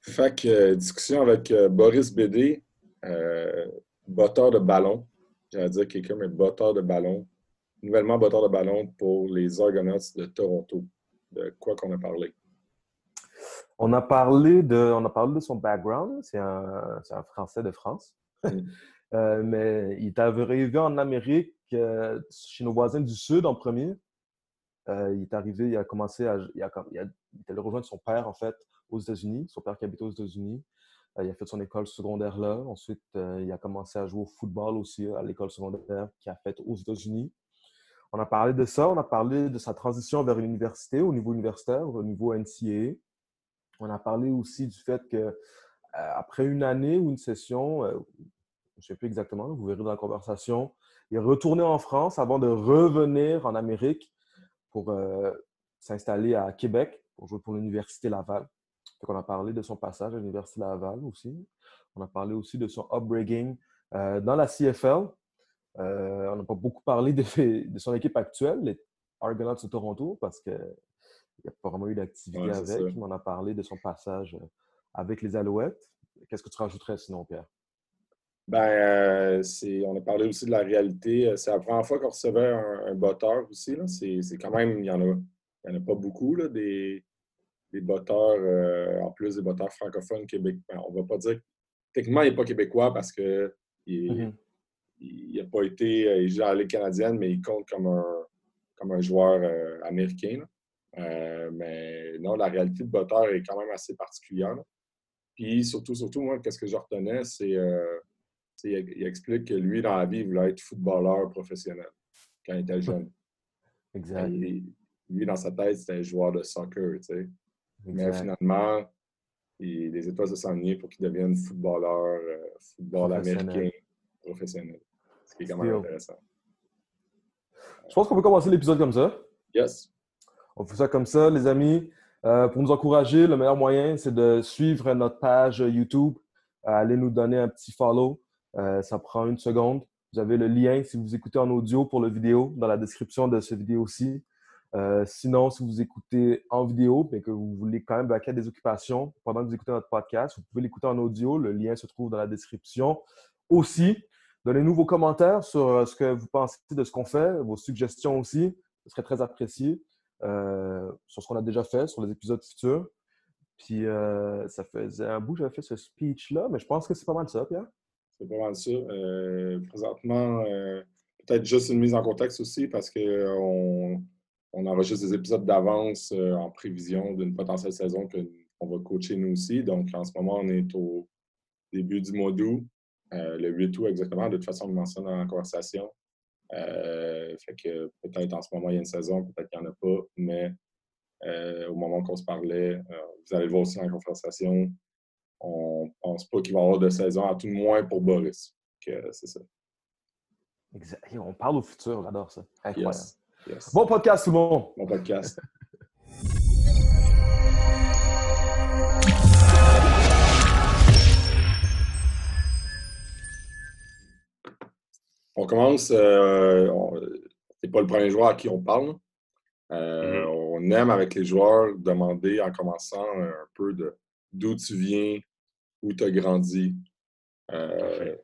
Fait que euh, discussion avec euh, Boris Bédé, euh, botteur de ballon. J'allais dire quelqu'un, mais botteur de ballon. Nouvellement botteur de ballon pour les Argonauts de Toronto. De quoi qu'on a parlé? On a parlé de, on a parlé de son background. C'est un, Français de France. Mm. Mais il est arrivé en Amérique chez nos voisins du Sud en premier. Euh, il est arrivé, il a commencé à. Il, a, il, a, il est allé rejoindre son père, en fait, aux États-Unis, son père qui habitait aux États-Unis. Euh, il a fait son école secondaire là. Ensuite, euh, il a commencé à jouer au football aussi à l'école secondaire qu'il a faite aux États-Unis. On a parlé de ça, on a parlé de sa transition vers l'université, au niveau universitaire, au niveau NCAA. On a parlé aussi du fait que euh, après une année ou une session, je ne sais plus exactement, vous verrez dans la conversation, il est retourné en France avant de revenir en Amérique pour s'installer à Québec pour jouer pour l'Université Laval. Donc, on a parlé de son passage à l'Université Laval aussi. On a parlé aussi de son upbringing euh, dans la CFL. Euh, on n'a pas beaucoup parlé de, de, son équipe actuelle, les Argonauts de Toronto, parce qu'il n'y a pas vraiment eu d'activité Ouais, avec. Mais on a parlé de son passage euh, avec les Alouettes. Qu'est-ce que tu rajouterais sinon, Pierre? Ben, euh, c'est, on a parlé aussi de la réalité. C'est la première fois qu'on recevait un, un botteur aussi. C'est, quand même, il n'y en, en a pas beaucoup, là, des, des botteurs, euh, en plus des botteurs francophones québécois. Ben, on va pas dire, techniquement, il n'est pas québécois parce que il n'a pas été, euh, il joue à la Ligue canadienne, mais il compte comme un, comme un joueur euh, américain. là. Euh, mais non, la réalité de botteur est quand même assez particulière. là. Puis surtout, surtout, moi, qu'est-ce que je retenais, c'est euh, il, il explique que lui, dans la vie, il voulait être footballeur professionnel quand il était jeune. Exact. Et lui, dans sa tête, c'était un joueur de soccer, tu sais. Mais finalement, il- les étoiles se sont alignées pour qu'il devienne footballeur, euh, football Professionnel. américain professionnel. Ce qui est quand même Still. intéressant. Je pense qu'on peut commencer l'épisode comme ça. Yes. On fait ça comme ça, les amis. Euh, pour nous encourager, le meilleur moyen, c'est de suivre notre page YouTube. Euh, allez nous donner un petit follow. Euh, ça prend une seconde. Vous avez le lien si vous écoutez en audio pour la vidéo dans la description de cette vidéo-ci. Euh, sinon, si vous écoutez en vidéo, mais que vous voulez quand même vaquer à des occupations pendant que vous écoutez notre podcast, vous pouvez l'écouter en audio. Le lien se trouve dans la description. Aussi, donnez-nous vos commentaires sur euh, ce que vous pensez de ce qu'on fait, vos suggestions aussi. Ce serait très apprécié euh, sur ce qu'on a déjà fait, sur les épisodes futurs. Puis, ça faisait un bout que j'avais fait ce speech-là, mais je pense que c'est pas mal ça, Pierre. C'est pas mal ça. Présentement, peut-être juste une mise en contexte aussi parce qu'on on enregistre des épisodes d'avance euh, en prévision d'une potentielle saison qu'on va coacher nous aussi. Donc, en ce moment, on est au début du mois d'août, euh, le 8 août exactement. De toute façon, on le mentionne dans la conversation. Euh, fait que peut-être en ce moment, il y a une saison, peut-être qu'il n'y en a pas, mais au moment qu'on se parlait, vous allez le voir aussi dans la conversation, on pense pas qu'il va y avoir de saison, à tout le moins pour Boris. Que c'est ça. Exact. On parle au futur, j'adore ça. Incroyable. Yes. Yes. Bon podcast, tout le monde! Bon podcast. On commence. Euh, c'est pas le premier joueur à qui on parle. Euh, On aime avec les joueurs demander en commençant un peu de d'où tu viens, où tu as grandi. Euh.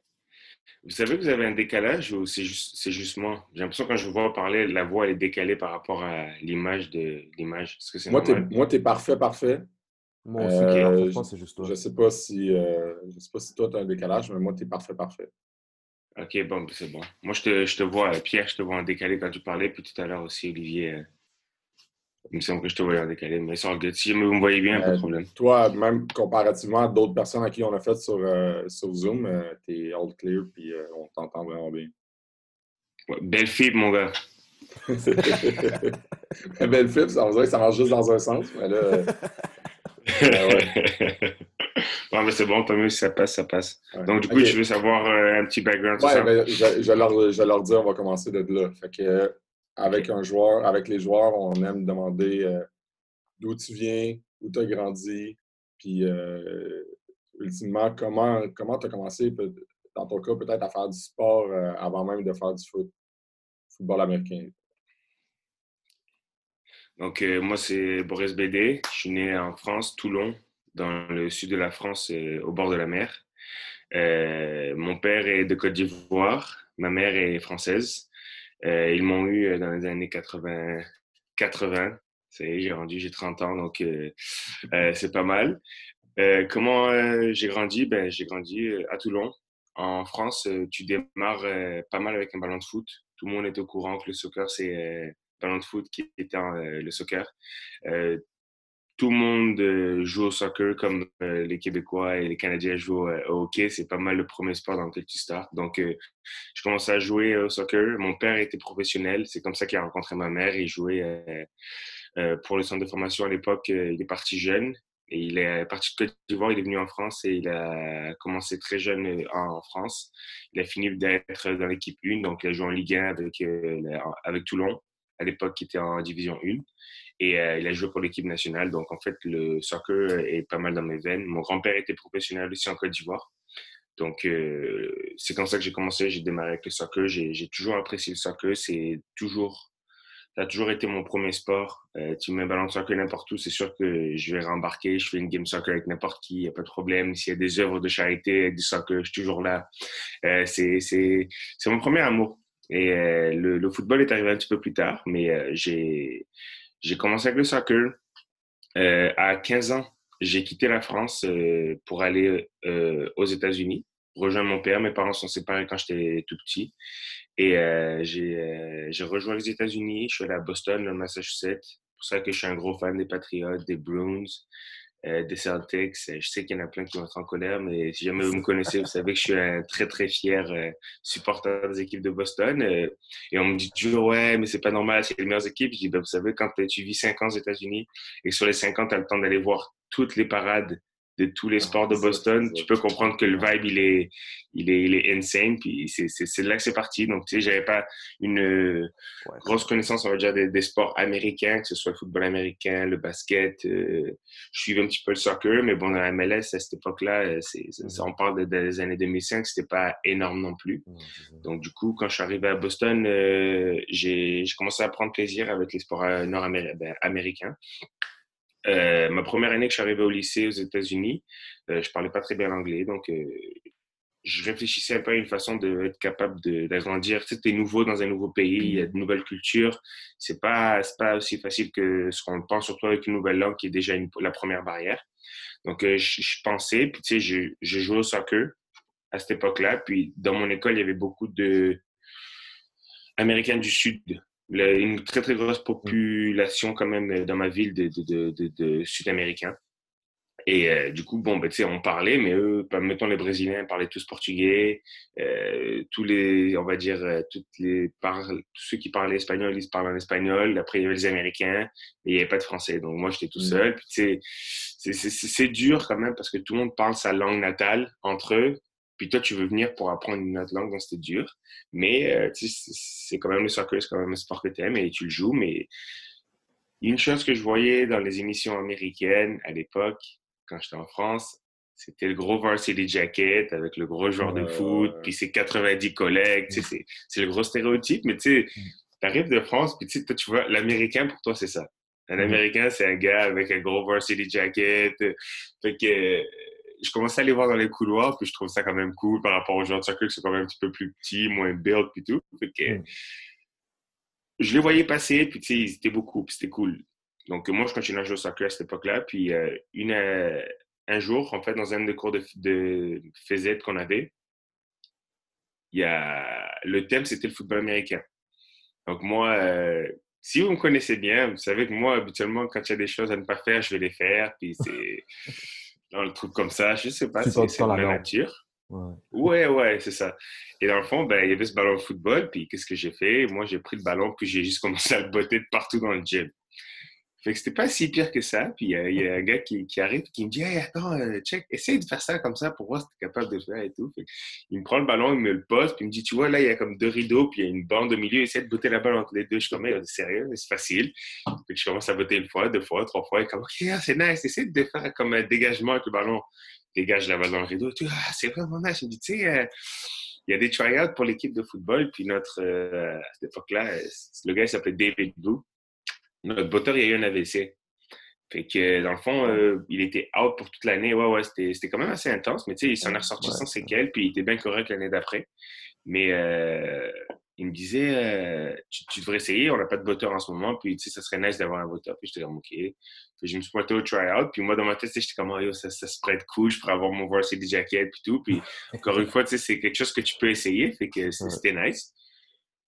Vous savez que vous avez un décalage ou c'est juste, c'est juste moi? J'ai l'impression que quand je vous vois parler, la voix elle est décalée par rapport à l'image de l'image. Est-ce que c'est moi, t'es, moi, t'es parfait, parfait. Moi aussi, Euh, je- c'est juste toi. Je sais pas si euh, je sais pas si toi tu as un décalage, mais moi tu es parfait, parfait. Ok, bon, ben, c'est bon. Moi, je te, je te vois, euh, Pierre, je te vois en décalé quand tu parlais, puis tout à l'heure aussi, Olivier, euh, il me semble que je te voyais en décalé, mais all good. Si vous me voyez bien, pas de Euh, problème. Toi, même comparativement à d'autres personnes à qui on a fait sur, euh, sur Zoom, tu es all clear puis euh, on t'entend vraiment bien. Ouais, belle fibre, mon gars. Belle flip, ça on dirait que ça marche juste dans un sens, mais là, euh, ouais. bon, mais c'est bon, tant mieux si ça passe, ça passe. ouais. Donc, du coup, Ok. tu veux savoir euh, un petit background sur Ouais, ça? ben, je, je leur, je leur dis, on va commencer de là. Fait que, euh, avec un joueur, avec les joueurs, on aime demander euh, d'où tu viens, où tu as grandi, puis euh, ultimement, comment tu as commencé, dans ton cas, peut-être à faire du sport euh, avant même de faire du foot, football américain? Donc, euh, moi, c'est Boris Bédé. Je suis né en France, Toulon, dans le sud de la France, au bord de la mer. mon père est de Côte d'Ivoire, ma mère est française. Ils m'ont eu dans les années 80. 80. J'ai rendu, j'ai 30 ans, donc c'est pas mal. comment j'ai grandi? Ben, J'ai grandi à Toulon. En France, tu démarres pas mal avec un ballon de foot. Tout le monde est au courant que le soccer, c'est ballon de foot qui était le soccer. Tout le monde joue au soccer comme les Québécois et les Canadiens jouent au hockey. C'est pas mal le premier sport dans lequel tu startes. Donc, je commençais à jouer au soccer. Mon père était professionnel. C'est comme ça qu'il a rencontré ma mère. Il jouait pour le centre de formation à l'époque. il est parti jeune. Et il est parti de Côte d'Ivoire, il est venu en France et il a commencé très jeune en France. Il a fini d'être dans l'équipe 1, donc il a joué en Ligue 1 avec, avec Toulon à l'époque qui était en division 1. Et euh, il a joué pour l'équipe nationale. Donc, en fait, le soccer est pas mal dans mes veines. Mon grand-père était professionnel aussi en Côte d'Ivoire. Donc, euh, c'est comme ça que j'ai commencé. J'ai démarré avec le soccer. J'ai toujours apprécié le soccer. C'est toujours, ça a toujours été mon premier sport. Euh, tu mets ballon de soccer n'importe où, c'est sûr que je vais rembarquer. Je fais une game soccer avec n'importe qui, il n'y a pas de problème. S'il y a des œuvres de charité du soccer, je suis toujours là. c'est mon premier amour. Et euh, le, football est arrivé un petit peu plus tard, mais euh, j'ai commencé avec le soccer. Euh, à 15 ans, j'ai quitté la France pour aller aux États-Unis, rejoindre mon père. Mes parents sont séparés quand j'étais tout petit. Et j'ai rejoint les États-Unis. Je suis allé à Boston, le Massachusetts. C'est pour ça que je suis un gros fan des Patriots, des Bruins. Euh, des Celtics. Euh, je sais qu'il y en a plein qui vont être en colère, mais si jamais vous me connaissez, vous savez que je suis un très, très fier euh, supporter des équipes de Boston. et on me dit toujours, ouais, mais c'est pas normal, c'est les meilleures équipes. Je dis, ben, vous savez, quand tu vis 5 ans aux États-Unis et sur les 5 ans, tu as le temps d'aller voir toutes les parades de tous les ah, sports de Boston, tu peux comprendre que le vibe, il est, il est, il est insane. Puis c'est là que c'est parti. Donc, tu sais, j'avais pas une grosse connaissance, on va dire, des, sports américains, que ce soit le football américain, le basket. Euh, je suivais un petit peu le soccer, mais bon, dans la MLS, à cette époque-là, euh, on parle des années 2005, c'était pas énorme non plus. Donc, du coup, quand je suis arrivé à Boston, euh, j'ai commencé à prendre plaisir avec les sports nord-américains. Euh, ma première année que je suis arrivé au lycée aux États-Unis, euh, je parlais pas très bien l'anglais, donc euh, je réfléchissais un peu à une façon d'être capable d'agrandir. Tu sais, es nouveau dans un nouveau pays, il y a de nouvelles cultures. C'est pas, pas aussi facile que ce qu'on pense, surtout avec une nouvelle langue qui est déjà la première barrière. Donc, je, je, pensais, puis tu sais, je, je jouais au soccer à cette époque-là. Puis, dans mon école, il y avait beaucoup de Américains du Sud une très très grosse population quand même euh, dans ma ville de, de, de, de Sud-Américains. Et euh, du coup, bon, ben, tu sais, on parlait, mais eux, mettons les Brésiliens parlaient tous portugais, euh, tous les, on va dire, toutes les tous ceux qui parlaient espagnol, ils parlaient en espagnol. Après, il y avait les Américains, et il n'y avait pas de Français. Donc moi, j'étais tout mmh. seul. Puis tu sais, c'est dur quand même parce que tout le monde parle sa langue natale entre eux. Puis toi, tu veux venir pour apprendre une autre langue, donc c'était dur. Mais euh, c'est quand même le soccer, c'est quand même un sport que tu aimes et tu le joues. Mais une chose que je voyais dans les émissions américaines à l'époque, quand j'étais en France, c'était le gros varsity jacket avec le gros joueur de foot, puis ses 90 collègues. C'est le gros stéréotype, mais tu sais, mm. tu arrives de France, puis tu vois, l'Américain, pour toi, c'est ça. Un mm. Américain, c'est un gars avec un gros varsity jacket. Fait que je commençais à les voir dans les couloirs, puis je trouve ça quand même cool par rapport aux joueurs de soccer qui sont quand même un petit peu plus petits, moins build, puis tout. que, mm. Je les voyais passer, puis tu sais, ils étaient beaucoup, puis c'était cool. Donc, moi, je continuais à jouer au soccer à cette époque-là. Puis, euh, une, euh, un jour, en fait, dans un des cours de, de qu'on avait, il y a, le thème, c'était le football américain. Donc, moi, euh, si vous me connaissez bien, vous savez que moi, habituellement, quand il y a des choses à ne pas faire, je vais les faire. Puis, c'est. dans le truc comme ça. Je sais pas, c'est la, nature. Ouais, ouais, c'est ça. Et dans le fond, ben, il y avait ce ballon de football, puis qu'est-ce que j'ai fait? Moi, j'ai pris le ballon, puis j'ai juste commencé à le botter de partout dans le gym. Fait que c'était pas si pire que ça. Puis il y, a un gars qui, qui, arrive qui me dit Hey, attends, euh, check, essaye de faire ça comme ça pour voir si tu es capable de faire et tout. il me prend le ballon, il me le pose, puis il me dit Tu vois, là, il y a comme deux rideaux, puis il y a une bande au milieu, essaie de botter la balle entre les deux. Je suis comme sérieux, c'est facile. Fait que je commence à botter une fois, deux fois, trois fois. Et comme Ok, ah, c'est nice, essaie de faire comme un dégagement avec le ballon. Dégage la balle dans le rideau. Tu ah, c'est vraiment nice. Je me dis Tu sais, euh, il y a des tryouts pour l'équipe de football, puis notre, euh, à cette époque-là, le gars s'appelait David Blue. Notre botteur, il y a eu un AVC. Fait que, dans le fond, euh, il était out pour toute l'année. Ouais, ouais, c'était quand même assez intense, mais tu sais, il s'en est ressorti sans séquelles, puis il était bien correct l'année d'après. Mais euh, il me disait, euh, tu, devrais essayer, on n'a pas de voteur en ce moment, puis tu sais, ça serait nice d'avoir un voteur. Puis j'étais comme, OK. Puis je me suis pointé au try-out, puis moi, dans ma tête, j'étais comme, oh, ça, ça se être cool, je pourrais avoir mon varsity jacket, puis tout. Puis encore une fois, tu sais, c'est quelque chose que tu peux essayer, fait que c'était nice.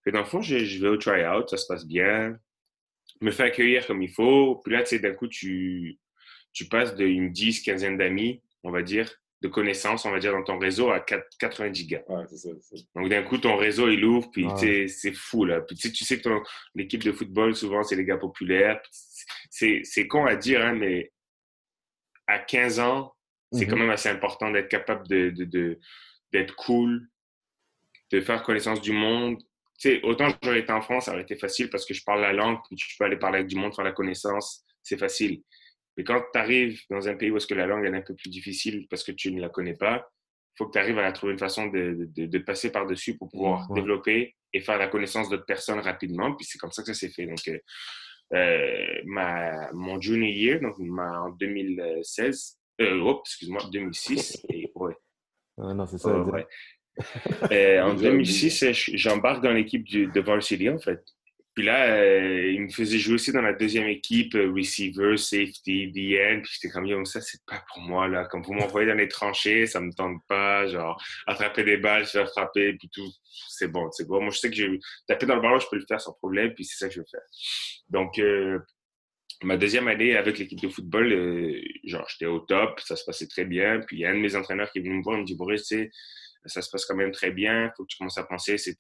Fait dans le fond, je, je vais au try-out, ça se passe bien me fait accueillir comme il faut. Puis là, tu sais, d'un coup, tu, tu passes d'une 10, quinzaine d'amis, on va dire, de connaissances, on va dire, dans ton réseau à 4, 90 gars. Ouais, ça, Donc, d'un coup, ton réseau, il ouvre, puis sais, c'est fou, là. Puis tu sais que l'équipe de football, souvent, c'est les gars populaires. C'est con à dire, hein, mais à 15 ans, c'est quand mm-hmm. même assez important d'être capable de, d'être cool, de faire connaissance du monde, sais, autant j'aurais été en France, ça aurait été facile parce que je parle la langue, puis tu peux aller parler avec du monde, faire la connaissance, c'est facile. Mais quand tu arrives dans un pays où est-ce que la langue est un peu plus difficile parce que tu ne la connais pas, il faut que tu arrives à trouver une façon de, de, de passer par-dessus pour pouvoir développer et faire la connaissance d'autres personnes rapidement. Puis c'est comme ça que ça s'est fait. Donc, euh, euh ma, mon junior year, donc en 2016, euh, oh, excuse-moi, 2006, et ouais. Ah non, c'est ça. ouais. Euh, en 2006, j'embarque dans l'équipe de Varsity, en fait. Puis là, euh, il me faisait jouer aussi dans la deuxième équipe, euh, receiver, safety, DN. Puis j'étais comme, ça, c'est pas pour moi, là. Comme vous m'envoyez dans les tranchées, ça me tente pas. Genre, attraper des balles, je vais frapper, puis tout. C'est bon, c'est bon. Moi, je sais que je taper dans le ballon, je peux le faire sans problème, puis c'est ça que je veux faire. Donc, ma deuxième année avec l'équipe de football, genre, j'étais au top, ça se passait très bien. Puis il y a un de mes entraîneurs qui est venu me voir, il me dit, Boris, tu sais, ça se passe quand même très bien. Il faut que tu commences à penser, c'est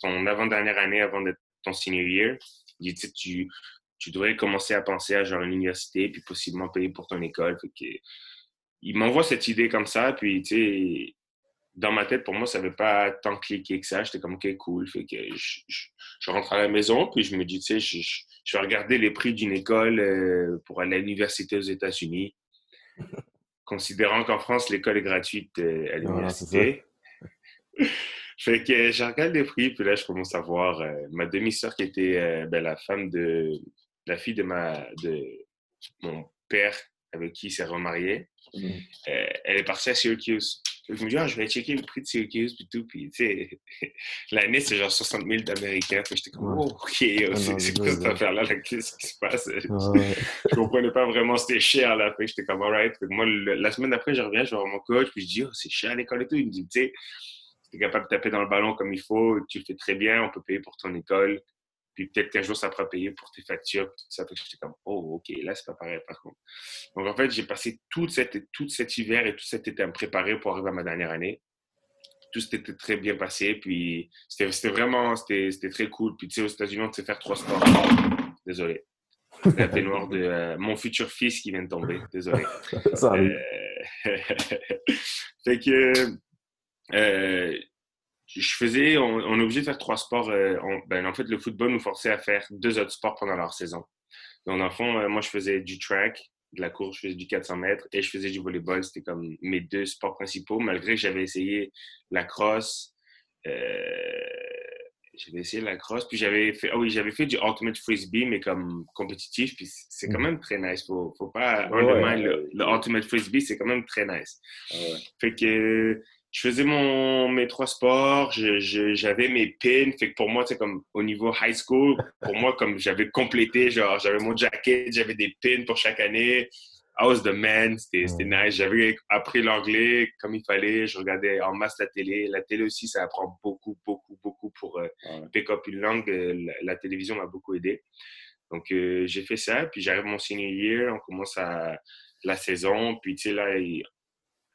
ton avant-dernière année avant d'être ton senior year. Il dit, tu, tu devrais commencer à penser à genre une université, puis possiblement payer pour ton école. il m'envoie cette idée comme ça, puis tu sais, dans ma tête, pour moi, ça n'avait pas tant cliqué que ça. J'étais comme, OK, cool. Fait que je, rentre à la maison, puis je me dis, tu sais, je, vais regarder les prix d'une école euh, pour aller à l'université aux États-Unis. Considérant qu'en France, l'école est gratuite euh, à l'université fait que je regarde les prix, puis là, je commence à voir euh, ma demi-sœur qui était euh, ben, la femme de la fille de, ma, de mon père avec qui il s'est remarié. Mm. Euh, elle est partie à Syracuse. Je me dis, ah, je vais checker le prix de Syracuse, puis tout. Puis, tu sais, l'année, c'est genre 60 000 d'Américains. Fait j'étais comme, oh, OK, ah, c'est quoi cette affaire-là? Qu'est-ce qui se passe? je comprenais pas vraiment, c'était cher, là. Fait j'étais comme, alright. Moi, la semaine d'après, je reviens, je vais voir mon coach, puis je dis, oh, c'est cher à l'école et tout. Il me dit, tu sais, tu es capable de taper dans le ballon comme il faut, tu le fais très bien, on peut payer pour ton école. Puis peut-être qu'un jour, ça pourra payer pour tes factures. Tout ça. j'étais comme, oh, OK, là, c'est pas pareil, par contre. Donc, en fait, j'ai passé tout cet, tout cet hiver et tout cet été à me préparer pour arriver à ma dernière année. Tout s'était très bien passé. Puis, c'était vraiment, c'était très cool. Puis, tu sais, aux États-Unis, on sait faire trois sports. Désolé. La noir de euh, mon futur fils qui vient de tomber. Désolé. Ça. Euh, fait que, euh, je faisais, on, est obligé de faire trois sports. Euh, ben, en fait, le football nous forçait à faire deux autres sports pendant leur saison. Donc, dans le fond, euh, moi, je faisais du track, de la course, je faisais du 400 mètres et je faisais du volleyball. C'était comme mes deux sports principaux, malgré que j'avais essayé la crosse. j'avais essayé la crosse, puis j'avais fait, ah oui, j'avais fait du ultimate frisbee, mais comme compétitif, puis c'est quand mm. même très nice. Faut, faut pas le, ultimate frisbee, c'est quand même très nice. Fait que je faisais mon, mes trois sports, j'avais mes pins. Fait que pour moi, c'est comme au niveau high school, pour moi, comme j'avais complété, genre, j'avais mon jacket, j'avais des pins pour chaque année. I was the man, c'était nice. J'avais appris l'anglais comme il fallait. Je regardais en masse la télé. La télé aussi, ça apprend beaucoup, beaucoup, beaucoup pour euh, pick up une langue. Euh, la, télévision m'a beaucoup aidé. Donc, euh, j'ai fait ça. Puis, j'arrive mon senior year. On commence à la saison. Puis, tu sais, là,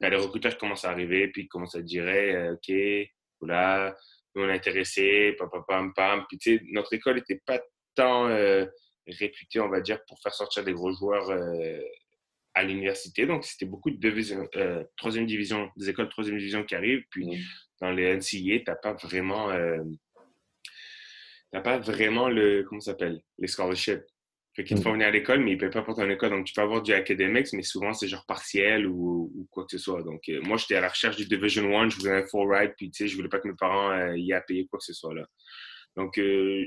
les recruteurs commencent à arriver, puis ils commencent à dire euh, OK, voilà, nous on est intéressés, pam, pam, pam, pam. Puis tu sais, notre école n'était pas tant euh, réputée, on va dire, pour faire sortir des gros joueurs euh, à l'université. Donc c'était beaucoup de division, troisième division, des écoles de troisième division qui arrivent. Puis dans les NCA, tu n'as pas vraiment. t'as pas vraiment le. Comment s'appelle Les scholarships. Fait qu'ils te font venir à l'école, mais ils ne payent pas pour ton école. Donc, tu peux avoir du academics, mais souvent, c'est genre partiel ou, quoi que ce soit. Donc, euh, moi, j'étais à la recherche du Division 1, je voulais un full ride, puis tu sais, je voulais pas que mes parents euh, y aient payé quoi que ce soit là. Donc, euh,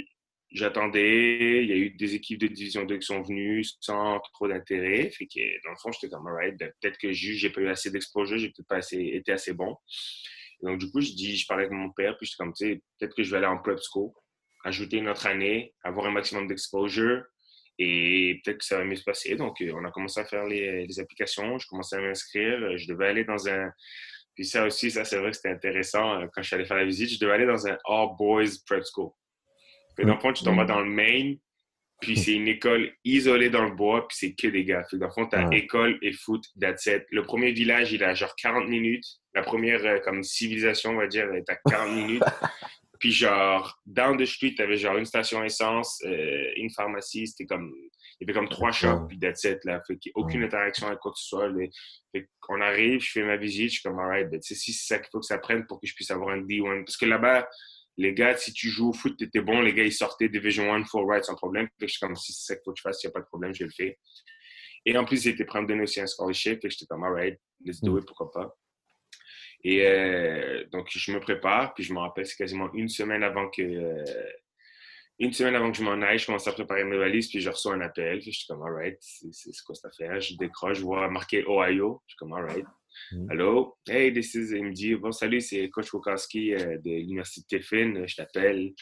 j'attendais. Il y a eu des équipes de Division 2 qui sont venues sans trop d'intérêt. Fait que, dans le fond, j'étais comme, alright, ben, peut-être que j'ai pas eu assez d'exposure, j'ai peut-être pas assez, été assez bon. donc, du coup, je dis, je parlais avec mon père, puis j'étais comme, tu sais, peut-être que je vais aller en prep school, ajouter une autre année, avoir un maximum d'exposure, et peut-être que ça va mieux se passer. Donc, euh, on a commencé à faire les, les applications, je commençais à m'inscrire, je devais aller dans un, puis ça aussi, ça c'est vrai que c'était intéressant. Euh, quand je suis allé faire la visite, je devais aller dans un all boys prep school. Puis dans le fond, tu tombes dans le Maine, puis c'est une école isolée dans le bois, puis c'est que des gars. Puis dans le fond, tu as école et foot, that's it. Le premier village, il a genre 40 minutes. La première euh, comme civilisation, on va dire, est à 40 minutes. Puis genre, down the street, t'avais genre une station essence, euh, une pharmacie, c'était comme, il y avait comme trois shops, puis that's it, là. Fait qu'il n'y a aucune interaction avec quoi que ce soit. Fait qu'on arrive, je fais ma visite, je suis comme, alright, ben, si c'est ça qu'il faut que ça prenne pour que je puisse avoir un D1. Parce que là-bas, les gars, si tu joues au foot, t'étais bon, les gars, ils sortaient Division 1 full ride sans problème. Fait que je suis comme, si c'est ça qu'il faut que je fasse, il n'y a pas de problème, je le fais. Et en plus, ils étaient prêts à me donner aussi un scholarship, fait que j'étais comme, alright, let's do it, pourquoi pas. Et euh, donc, je me prépare, puis je me rappelle, c'est quasiment une semaine avant que. Euh, une semaine avant que je m'en aille, je commence à préparer mes valises, puis je reçois un appel. Puis je suis comme, alright, c'est quoi cette affaire? Je décroche, je vois marqué Ohio. Je suis comme, alright. Mm. Hello, hey, this is. Il me dit, bon, salut, c'est Coach Wokowski euh, de l'Université Tiffin. Je t'appelle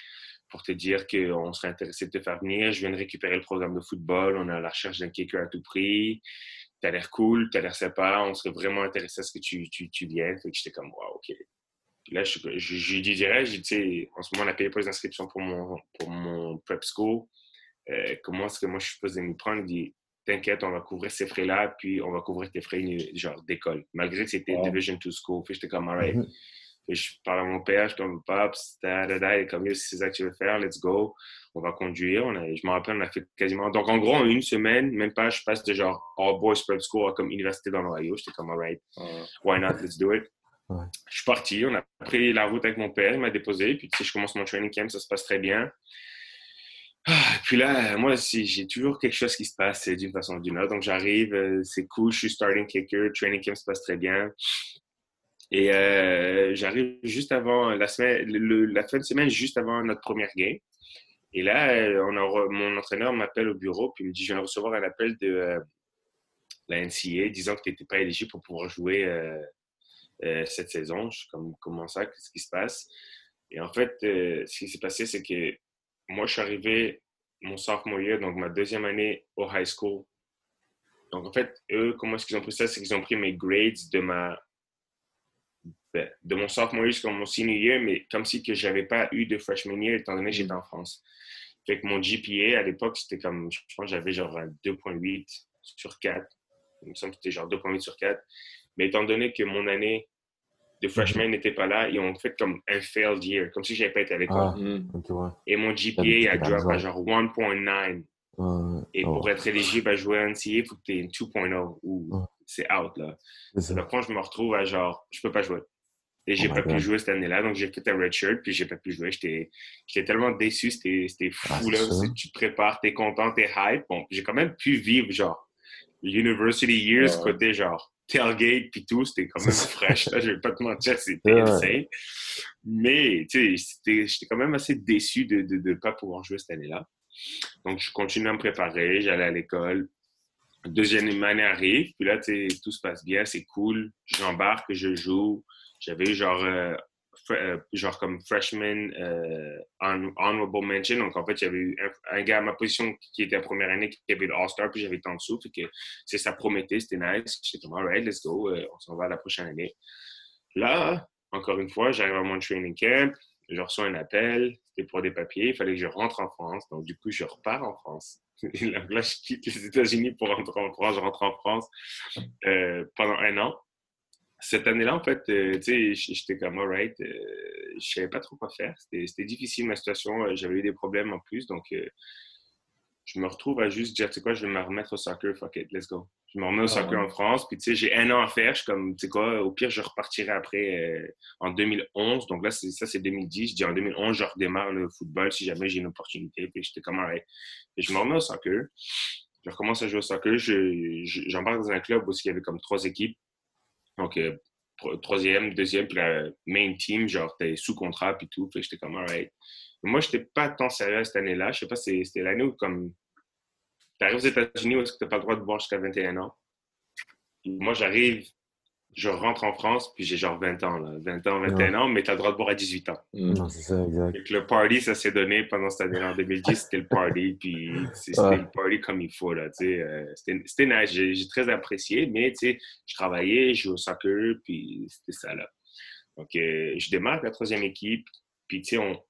pour te dire qu'on serait intéressé de te faire venir. Je viens de récupérer le programme de football. On est à la recherche d'un kicker à tout prix t'as l'air cool, t'as l'air sympa, on serait vraiment intéressé à ce que tu, tu, tu viennes. Fait que j'étais comme, wow, OK. Puis là, je, je, je lui dirais, je tu sais, en ce moment, on a payé pas les inscriptions pour mon, pour mon prep school. Euh, comment est-ce que moi, je suis supposé me prendre? Il dit, t'inquiète, on va couvrir ces frais-là, puis on va couvrir tes frais, genre, d'école. Malgré que c'était Division 2 school. Fait j'étais comme, alright. Je parle à mon père, je comme, Pops, da, da, da, et comme, c'est ça que tu veux faire, let's go. On va conduire. On a, je me rappelle, on a fait quasiment. Donc, en gros, en une semaine, même pas, je passe de genre All Boys Prep School comme université dans l'Ohio. J'étais comme, alright, why not, let's do it. Je suis parti, on a pris la route avec mon père, il m'a déposé, puis tu sais, je commence mon training camp, ça se passe très bien. Ah, puis là, moi, j'ai toujours quelque chose qui se passe d'une façon ou d'une autre. Donc, j'arrive, euh, c'est cool, je suis starting kicker, training camp se passe très bien. Et euh, j'arrive juste avant la semaine, la fin de semaine, juste avant notre première game. Et là, euh, on a, mon entraîneur m'appelle au bureau puis il me dit Je viens de recevoir un appel de euh, la NCA disant que tu n'étais pas éligible pour pouvoir jouer cette saison. Je suis comme Comment ça? Qu'est-ce qui se passe? Et en fait, ce qui s'est passé, c'est que moi, je suis arrivé mon sophomore year, donc ma deuxième année au high school. Donc, en fait, eux, comment est-ce qu'ils ont pris ça? C'est qu'ils ont pris mes grades de ma de mon sophomore year jusqu'à mon senior year, mais comme si que j'avais pas eu de freshman year étant donné que j'étais en France. Fait que mon GPA à l'époque, c'était comme, je pense j'avais genre 2.8 sur 4. Il me semble que c'était genre 2.8 sur 4. Mais étant donné que mon année de freshman mhm. n'était pas là, ils ont fait comme un failed year, comme si j'avais pas été à l'école. Ah, mhm. Et mon GPA a drop à genre 1.9. Et pour être éligible à jouer à NCA, il faut que tu aies une 2.0 ou c'est out. Là. Donc, quand je me retrouve à genre, je peux pas jouer. Et j'ai oh pas pu jouer cette année-là, donc j'ai fait un red shirt, puis j'ai pas pu jouer. J'étais tellement déçu, c'était fou. Ah, là. Tu te prépares, t'es content, t'es hype. Bon, j'ai quand même pu vivre, genre, University Years, côté, genre, tailgate, puis tout, c'était quand même fraîche. Là, je vais pas te mentir, c'était insane. Mais, tu sais, j'étais quand même assez déçu de ne pas pouvoir jouer cette année-là. Donc, je continue à me préparer, j'allais à l'école. Deuxième année arrive, puis là, tu sais, tout se passe bien, c'est cool. J'embarque, je joue. J'avais eu genre, euh, euh, genre comme freshman euh, honorable mention. Donc, en fait, j'avais eu un, gars à ma position qui était en première année qui avait le All-Star, puis j'avais été en dessous. Fait que c'est ça promettait, c'était nice. J'étais comme, alright, let's go, on s'en va la prochaine année. Là, encore une fois, j'arrive à mon training camp, je reçois un appel, c'était pour des papiers, il fallait que je rentre en France. Donc, du coup, je repars en France. Là, je quitte les États-Unis pour rentrer en France. Je rentre en France pendant un an cette année-là, en fait, euh, tu sais, j'étais comme, alright, euh, je savais pas trop quoi faire. C'était difficile ma situation. Euh, j'avais eu des problèmes en plus. Donc, je me retrouve à juste dire, tu sais quoi, je vais me remettre au soccer. Fuck it, let's go. Je me remets au ah soccer en France. Puis, tu sais, j'ai un an à faire. Je suis comme, tu sais quoi, au pire, je repartirai après en 2011. Donc là, ça, c'est 2010. Je dis en 2011, je redémarre le football si jamais j'ai une opportunité. Puis, j'étais comme, alright. Et je me remets au soccer. Je recommence à jouer au soccer. J'embarque dans un club où il y avait comme trois équipes. Donc, euh, troisième, deuxième, puis la main team, genre, t'es sous contrat, puis tout. Que j'étais comme, alright. Moi, je n'étais pas tant sérieux cette année-là. Je sais pas, c'était l'année où, comme, tu arrives aux États-Unis où tu n'as pas le droit de boire jusqu'à 21 ans. moi, j'arrive je rentre en France, puis j'ai genre 20 ans, là. 20 ans, 21 ans, mais tu as le droit de boire à 18 ans. Mm. Non, c'est ça, exact. le party, ça s'est donné pendant cette année en 2010, c'était le party, puis c'était le party comme il faut, là, tu sais. Euh, c'était nice, j'ai très apprécié, mais, tu sais, je travaillais, je jouais au soccer, puis c'était ça, là. Donc, euh, je démarre la troisième équipe, puis, tu sais, on,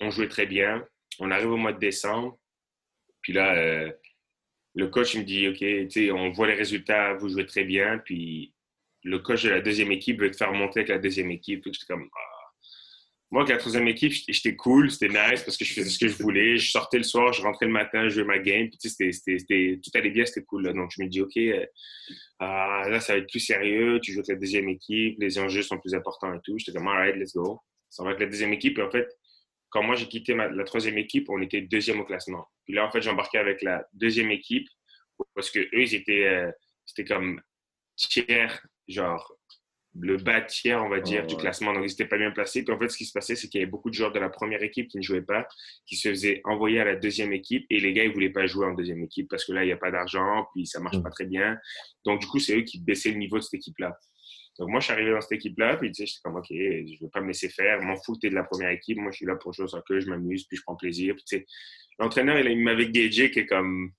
on, jouait très bien. On arrive au mois de décembre, puis là, euh, le coach me dit, OK, tu sais, on voit les résultats, vous jouez très bien, puis le coach de la deuxième équipe veut te faire monter avec la deuxième équipe. J'étais comme, ah. Moi, avec la troisième équipe, j'étais cool, c'était nice parce que je faisais ce que je voulais. Je sortais le soir, je rentrais le matin, je jouais ma game. Puis, tu sais, tout allait bien, c'était cool. Donc, je me dis, OK, euh, ah, là, ça va être plus sérieux. Tu joues avec la deuxième équipe, les enjeux sont plus importants et tout. J'étais comme, alright, let's go. Ça va avec la deuxième équipe. Et en fait, quand moi, j'ai quitté la troisième équipe, on était deuxième au classement. Puis là, en fait, j'embarquais avec la deuxième équipe parce que eux, ils étaient, euh, c'était comme tiers genre le bas tiers, on va dire, du classement. Donc, ils n'étaient pas bien placés. Puis en fait, ce qui se passait, c'est qu'il y avait beaucoup de joueurs de la première équipe qui ne jouaient pas, qui se faisaient envoyer à la deuxième équipe. Et les gars, ils ne voulaient pas jouer en deuxième équipe parce que là, il n'y a pas d'argent, puis ça ne marche mm. pas très bien. Donc, du coup, c'est eux qui baissaient le niveau de cette équipe-là. Donc, moi, je suis arrivé dans cette équipe-là, puis tu sais, j'étais comme, OK, je ne vais pas me laisser faire. M'en foutais de la première équipe. Moi, je suis là pour jouer au soccer, je m'amuse, puis je prends plaisir. Puis, tu sais, l'entraîneur, il, m'avait gagé qui est comme,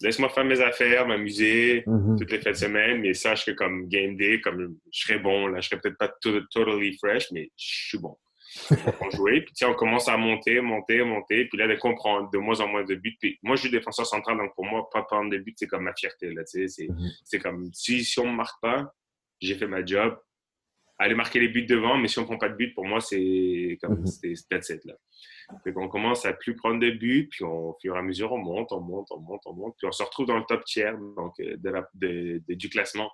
laisse-moi faire mes affaires, m'amuser mhm. toutes les fêtes de semaine, mais sache que comme game day, comme je serais bon, là, je serais peut-être pas totally fresh, mais je suis bon. on jouait, puis on commence à monter, monter, monter, puis là, de comprendre de moins en moins de buts. Puis moi, je suis défenseur central, donc pour moi, pas prendre de buts, c'est comme ma fierté, là, tu sais, c'est mhm. comme, si, si on me marque pas, j'ai fait ma job. Aller marquer les buts devant, mais si on prend pas de buts, pour moi, c'est comme, mm -hmm. là. Donc, on commence à plus prendre de buts, puis au fur et à mesure, on monte, on monte, on monte, on monte, puis on se retrouve dans le top tiers donc, euh, de du classement.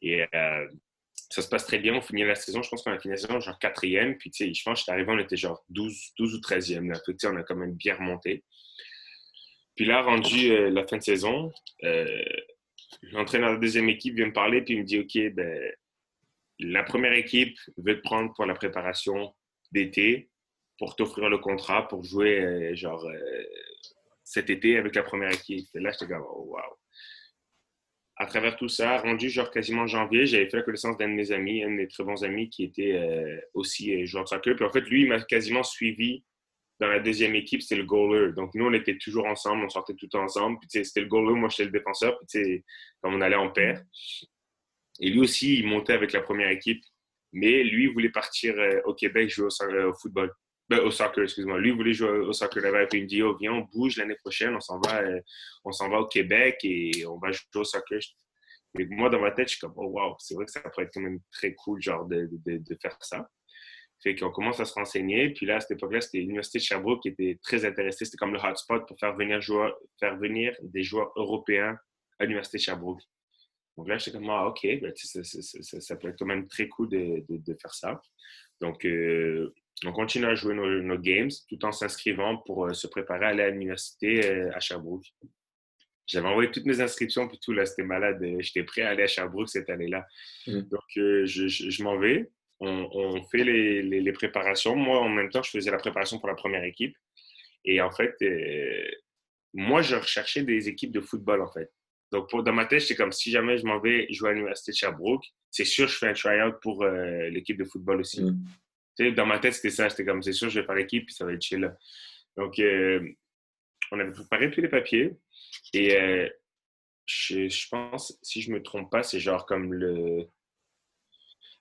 Et euh, ça se passe très bien. On finit la saison, je pense qu'on a fini la saison genre quatrième, puis tu sais, je pense que j'étais arrivé, on était genre 12, 12 ou 13e. Là. on a quand même bien remonté. Puis là, rendu euh, la fin de saison, l'entraîneur de la deuxième équipe vient me parler, puis il me dit OK, ben, la première équipe veut te prendre pour la préparation d'été pour t'offrir le contrat pour jouer euh, genre euh, cet été avec la première équipe. Et là, j'étais comme, oh, wow. À travers tout ça, rendu genre quasiment janvier, j'avais fait la connaissance d'un de mes amis, un de mes très bons amis qui était euh, aussi joueur de soccer. Puis en fait, lui, il m'a quasiment suivi dans la deuxième équipe, c'est le goaler. Donc nous, on était toujours ensemble, on sortait tout ensemble. Puis c'était le goaler, moi j'étais le défenseur. Puis comme on allait en paire. Et lui aussi, il montait avec la première équipe. Mais lui, il voulait partir au Québec jouer au football. Ben, au soccer, excuse-moi. Lui, voulait jouer au soccer là-bas. Puis il me dit, oh, viens, on bouge l'année prochaine, on s'en va, euh, on va au Québec et on va jouer au soccer. Et moi, dans ma tête, je suis comme, oh, wow, c'est vrai que ça pourrait être quand même très cool, genre, de, de, de faire ça. Fait qu'on commence à se renseigner. Puis là, à cette époque-là, c'était l'Université de Sherbrooke qui était très intéressée. C'était comme le hotspot pour faire venir, joueurs, faire venir des joueurs européens à l'Université de Sherbrooke. Donc là, j'étais comme, ah, OK, ben, ça, ça, ça, peut être quand même très cool de, de faire ça. Donc, euh, on continue à jouer nos, games tout en s'inscrivant pour euh, se préparer à aller à l'université euh, à Sherbrooke. J'avais envoyé toutes mes inscriptions puis tout, là, c'était malade. J'étais prêt à aller à Sherbrooke cette année-là. Mm. Donc, je, m'en vais. On, fait les, préparations. Moi, en même temps, je faisais la préparation pour la première équipe. Et en fait, moi, je recherchais des équipes de football, en fait. Donc, dans ma tête, c'est comme si jamais je m'en vais jouer à l'université de Sherbrooke, c'est sûr, je fais un try-out pour l'équipe de football aussi. Mm dans ma tête, c'était ça. C'était comme, c'est sûr, je vais faire l'équipe, puis ça va être chill. Donc, euh, on avait préparé tous les papiers. Et euh, je, pense, si je ne me trompe pas, c'est genre comme le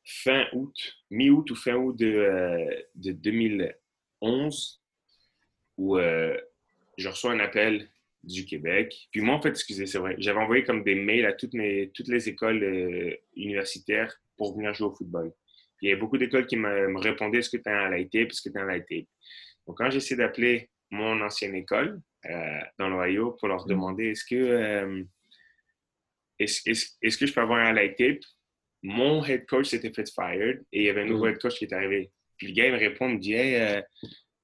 fin août, mi-août ou fin août de, euh, de 2011, où je reçois un appel du Québec. Puis moi, en fait, excusez, c'est vrai, j'avais envoyé comme des mails à toutes, mes, toutes les écoles universitaires pour venir jouer au football il y a beaucoup d'écoles qui me, répondaient est-ce que tu es un LIT, parce que tu es un LIT. Donc, quand j'essaie d'appeler mon ancienne école euh, dans l'Ohio pour leur mm. demander est-ce que, euh, est-ce, que je peux avoir un LIT, mon head coach s'était fait fired et il y avait un nouveau mm. head coach qui est arrivé. Puis le gars, il me répond, il me dit Hey, euh,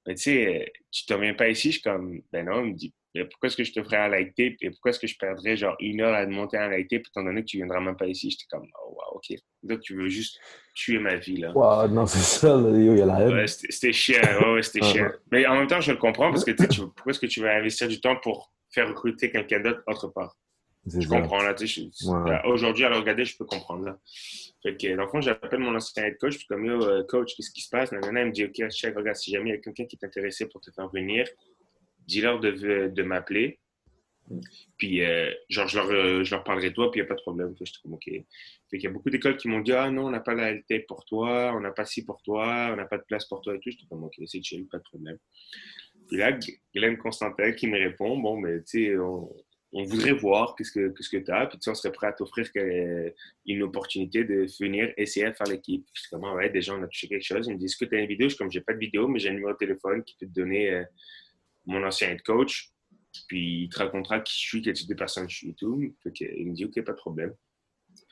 ben, tu sais, tu te reviens pas ici? Je suis comme Ben non. Il me dit Pourquoi est-ce que je te ferais un light tape et pourquoi est-ce que je perdrais genre une heure à monter un light tape étant donné que tu viendras même pas ici J'étais comme Oh wow, OK. Donc, tu veux juste tuer ma vie, là. Wow, non, c'est ça, il y a la haine. Ouais, c'était chiant. Ouais, ouais, c'était chiant. Mais en même temps, je le comprends parce que tu pourquoi est-ce que tu vas investir du temps pour faire recruter quelqu'un d'autre autre part? Je ça. comprends, là. tu sais, Ouais. Aujourd'hui, à le regarder, je peux comprendre, là. Fait que, dans le fond, j'appelle mon ancien head coach, puis comme, yo, euh, coach, qu'est-ce qui se passe? Nanana, il me dit, OK, check, regarde, si jamais il y a quelqu'un qui est intéressé pour te faire venir, dis-leur de, m'appeler. Puis, euh, genre, je leur, euh, je leur parlerai de toi, puis il n'y a pas de problème. J'étais comme, OK. Fait qu'il y a beaucoup d'écoles qui m'ont dit, ah non, on n'a pas la LT pour toi, on n'a pas ci pour toi, on n'a pas de place pour toi et tout. J'étais comme, OK, c'est chill, pas de problème. Puis là, Glenn Constantin qui me répond, bon, mais tu sais, on, on voudrait voir qu'est-ce que tu as, puis tu sais, on serait prêt à t'offrir une opportunité de venir essayer de faire l'équipe. Je comme, Ah ouais, déjà, on a touché quelque chose. Ils me disent, est-ce que tu as une vidéo? Je suis comme, j'ai pas de vidéo, mais j'ai un numéro de téléphone qui peut te donner euh, mon ancien head coach. Puis il te racontera qui je suis, quel type de personne je suis et tout. Fait que, il me dit, OK, pas de problème.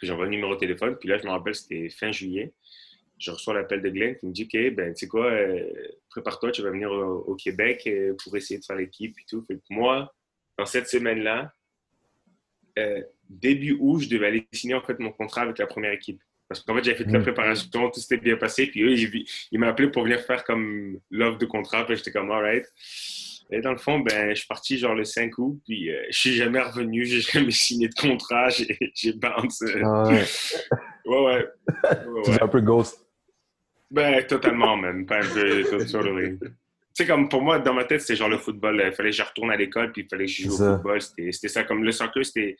J'envoie le numéro de téléphone. Puis là, je me rappelle, c'était fin juillet. Je reçois l'appel de Glenn qui me dit, OK, ben, tu sais quoi, euh, prépare-toi, tu vas venir au, au Québec euh, pour essayer de faire l'équipe et tout. Fait que moi, dans cette semaine-là, euh, début août, je devais aller signer en fait mon contrat avec la première équipe. Parce qu'en fait, j'avais fait toute la Mm. préparation, tout s'était bien passé. Puis eux, ils, ils m'ont appelé pour venir faire comme l'offre de contrat. Puis j'étais comme, alright. Et dans le fond, ben, je suis parti genre le 5 août. Puis euh, je suis jamais revenu. J'ai jamais signé de contrat. J'ai bounce. euh, Ah, ouais. Ouais, ouais. Ouais, Tu ouais. es un peu ghost. Ben, totalement, même. Pas un peu tout sur le ring. Tu sais, comme pour moi, dans ma tête, c'était genre le football. Il fallait que je retourne à l'école, puis il fallait que je joue au football. C'était ça. Comme le soccer, c'était.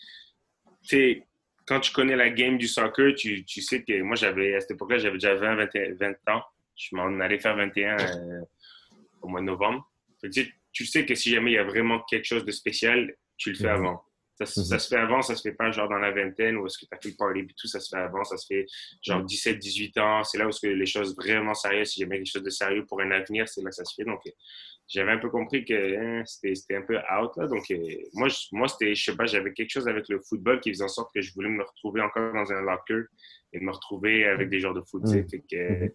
Tu sais, quand tu connais la game du soccer, tu, tu sais que moi, j'avais, à cette époque-là, j'avais déjà 20, 21 20 ans. Je m'en allais faire 21 euh, au mois de novembre. Fait que tu sais, tu sais que si jamais il y a vraiment quelque chose de spécial, tu le fais Mhm. avant. Ça, se- Mhm. ça se fait avant, ça se fait pas genre dans la vingtaine où est-ce que tu as fait le party et tout, ça se fait avant, ça se fait genre 17, 18 ans. C'est là où est-ce que les choses vraiment sérieuses, si jamais quelque chose de sérieux pour un avenir, c'est là que ça se fait. Donc, euh, j'avais un peu compris que hein, c'était un peu out. Là. Donc, euh, moi, je- moi c'était, je sais pas, j'avais quelque chose avec le football qui faisait en sorte que je voulais me retrouver encore dans un locker et me retrouver avec des joueurs de foot. Mhm. Fait que, Mhm.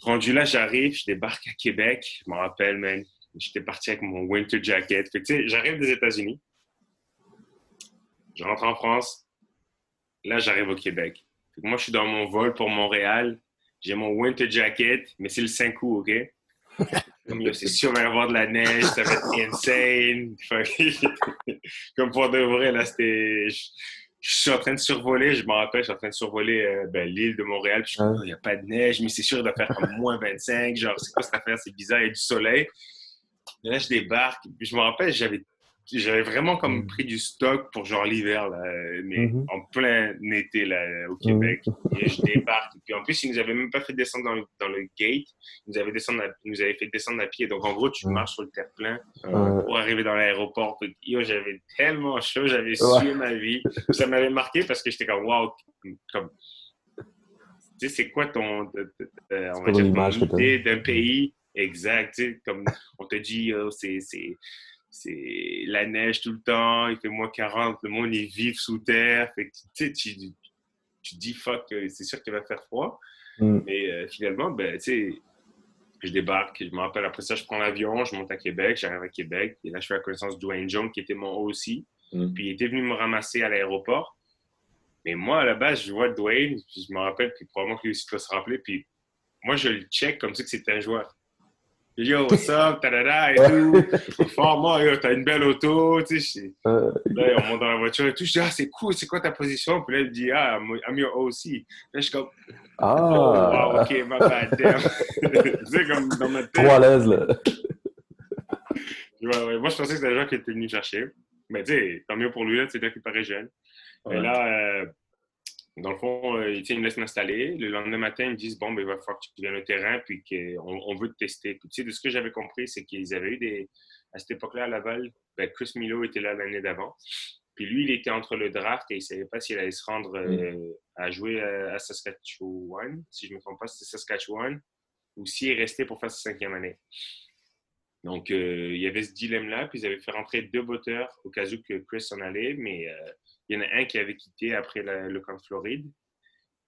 rendu là, j'arrive, je débarque à Québec. Je me rappelle, man, j'étais parti avec mon winter jacket. Fait que, tu sais, j'arrive des États-Unis. Je rentre en France. Là, j'arrive au Québec. Fait que moi, je suis dans mon vol pour Montréal. J'ai mon winter jacket, mais c'est le 5 août, OK? Comme c'est sûr, il va y avoir de la neige, ça va être insane. Comme pour de vrai, là, c'était. Je, suis en train de survoler, je me rappelle, je suis en train de survoler euh, ben, l'île de Montréal. Puis je il n'y a pas de neige, mais c'est sûr, il doit faire comme moins 25. Genre, c'est quoi cette affaire? C'est bizarre, il y a du soleil. Et là, je débarque. Puis je me rappelle, j'avais j'avais vraiment comme Mm. pris du stock pour genre l'hiver, là, mais Mhm. en plein été là, au Québec. Et je débarque. Puis en plus, ils nous avaient même pas fait descendre dans le, dans le gate. Ils nous avaient, descendre à- ils nous avaient fait descendre à pied. Donc en gros, tu Mm. marches sur le terre-plein Euh, pour arriver dans l'aéroport. J'avais tellement chaud, j'avais Ouais. sué ma vie. Ça m'avait marqué parce que j'étais comme, wow, comme, tu sais, c'est quoi ton, euh, on va dire, ton idée d'un pays? Exact, tu sais, comme on te dit, yo, c'est, c'est, la neige tout le temps, il fait moins 40, le monde est vif sous terre. Fait que, tu tu, dis, fuck, euh, c'est sûr qu'il va faire froid. Mm. Mais euh, finalement, ben, tu sais, je débarque, je me rappelle, après ça, je prends l'avion, je monte à Québec, j'arrive à Québec, et là, je fais la connaissance de Dwayne Jones, qui était mon aussi. Mm. Puis il était venu me ramasser à l'aéroport. Mais moi, à la base, je vois Dwayne, puis je me rappelle, puis probablement que lui aussi peut se rappeler, puis moi, je le check comme si c'était un joueur. Je dis, Yo, what's up, tadada, et tout. Fort, moi, yo, t'as une belle auto, tu sais. Là, on monte dans la voiture et tout. Je dis, ah, c'est cool, c'est quoi ta position? Puis là, il dit, ah, I'm your OC. Là, je suis comme, oh, ah, wow, ok, my bad, damn. tu sais, comme dans ma tête. trop à l'aise, là. Ouais, ouais. Moi, je pensais que c'était un gens qui était venu chercher. Mais tu sais, tant mieux pour lui, là, c'est là qu'il paraît jeune. Et Ouais. là, euh, dans le fond, euh, tu sais, il me laisse m'installer. Le lendemain matin, ils me disent Bon, ben, il va falloir que tu viennes au terrain, puis qu'on on veut te tester. Puis, tu sais, de ce que j'avais compris, c'est qu'ils avaient eu des. À cette époque-là, à Laval, ben, Chris Milo était là l'année d'avant. Puis lui, il était entre le draft et il ne savait pas s'il allait se rendre euh, à jouer à, à Saskatchewan. Si je ne me trompe pas, c'était Saskatchewan. Ou s'il est resté pour faire sa cinquième année. Donc, euh, il y avait ce dilemme-là, puis ils avaient fait rentrer deux botteurs au cas où que Chris s'en allait, mais euh, il y en a un qui avait quitté après le camp de Floride,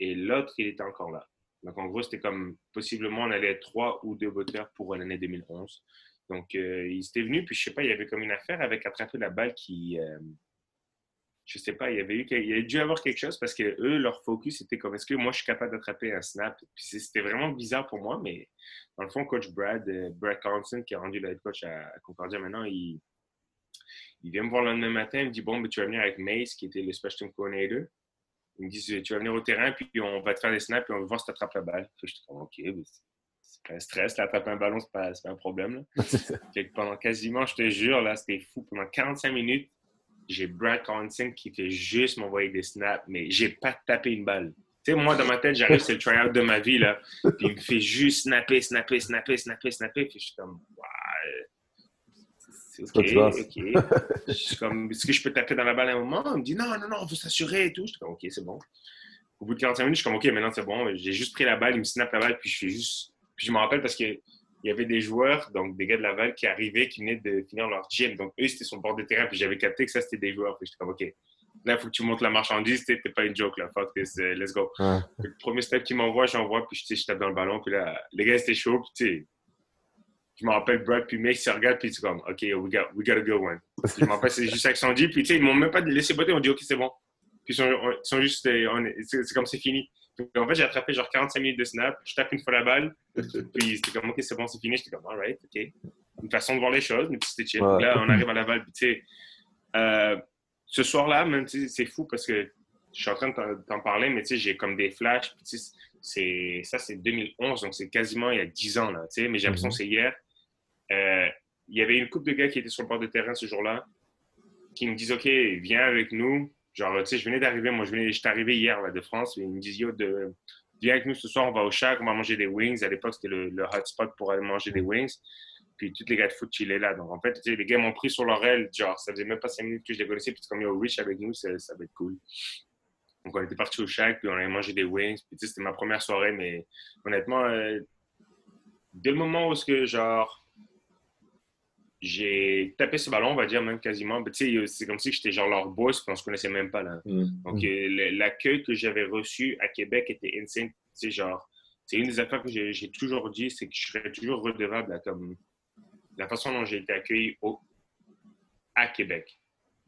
et l'autre, il était encore là. Donc, en gros, c'était comme, possiblement, on allait être trois ou deux botteurs pour l'année 2011. Donc, euh, il s'était venu, puis je sais pas, il y avait comme une affaire avec attraper la balle qui... euh, je sais pas, il y avait eu, y dû avoir quelque chose parce que eux, leur focus était comme est-ce que moi je suis capable d'attraper un snap? Puis c'était vraiment bizarre pour moi, mais dans le fond, coach Brad, euh, Brad Collison, qui est rendu le head coach à, Concordia maintenant, il, il vient me voir le lendemain matin, il me dit bon, ben, tu vas venir avec Mace, qui était le special team coordinator. Il me dit tu vas venir au terrain, puis on va te faire des snaps, puis on va voir si tu attrapes la balle. je dis ok, c'est pas un stress, là, attraper un ballon, c'est pas, pas un problème. pendant quasiment, je te jure, là, c'était fou. Pendant 45 minutes, j'ai Brad Collison qui fait juste m'envoyer des snaps, mais j'ai pas tapé une balle. Tu sais, moi, dans ma tête, j'arrive, c'est le tryout de ma vie, là. Puis il me fait juste snapper, snapper, snapper, snapper, snapper. Puis je suis comme, waouh. Ok, ok. je suis comme, est-ce que je peux taper dans la balle à un moment? Il me dit, non, non, non, on veut s'assurer et tout. Je suis comme, ok, c'est bon. Au bout de 45 minutes, je suis comme, ok, maintenant c'est bon. J'ai juste pris la balle, il me snap la balle, puis je fais juste. Puis je me rappelle parce que il y avait des joueurs, donc des gars de Laval, qui arrivaient, qui venaient de finir leur gym. Donc, eux, c'était son bord de terrain. Puis j'avais capté que ça, c'était des joueurs. Puis j'étais comme, OK, là, il faut que tu montes la marchandise. T'es pas une joke, là. Fuck this, uh, let's go. Le premier step qu'il m'envoie, j'envoie. Puis je tape dans le ballon. Puis là, les gars, c'était chaud. Puis tu sais, je me rappelle Brad, puis mec, il regarde, puis c'est comme, OK, we got, we got a good one. je me rappelle, c'est juste ça qu'ils ont dit. Puis tu sais, ils m'ont même pas laissé botter. On dit, OK, c'est bon. Puis ils sont, ils sont juste, c'est comme c'est fini. En fait, j'ai attrapé genre 45 minutes de snap, je tape une fois la balle, puis c'était comme, OK, c'est bon, c'est fini. J'étais comme, alright, OK. Une façon de voir les choses, mais c'était chill. Là, on arrive à la balle, puis tu sais, euh, ce soir-là, même, c'est fou parce que je suis en train de t'en parler, mais tu sais, j'ai comme des flashs, puis tu sais, ça, c'est 2011, donc c'est quasiment il y a 10 ans, là, tu sais, mais j'ai l'impression que c'est hier. Euh, il y avait une couple de gars qui étaient sur le bord de terrain ce jour-là, qui me disent, OK, viens avec nous, Genre, tu sais, je venais d'arriver, moi, je venais, j'étais arrivé hier là, de France, et ils me disaient, de, viens avec nous ce soir, on va au Shack, on va manger des wings. À l'époque, c'était le, hotspot pour aller manger des wings. Puis tous les gars de foot chillaient là. Donc, en fait, les gars m'ont pris sur l'oreille, genre, ça faisait même pas cinq minutes que je les connaissais, puis comme, yo, Rich avec nous, ça, ça va être cool. Donc, on était parti au Shack, puis on allait manger des wings. Puis, c'était ma première soirée, mais honnêtement, euh, dès le moment où, que, genre, j'ai tapé ce ballon, on va dire même quasiment. C'est comme si j'étais genre leur boss, puis on se connaissait même pas là. Mm. Donc, mm. Euh, l'accueil que j'avais reçu à Québec était insane. genre, c'est une des affaires que j'ai toujours dit, c'est que je serais toujours redevable à comme la façon dont j'ai été accueilli au, à Québec.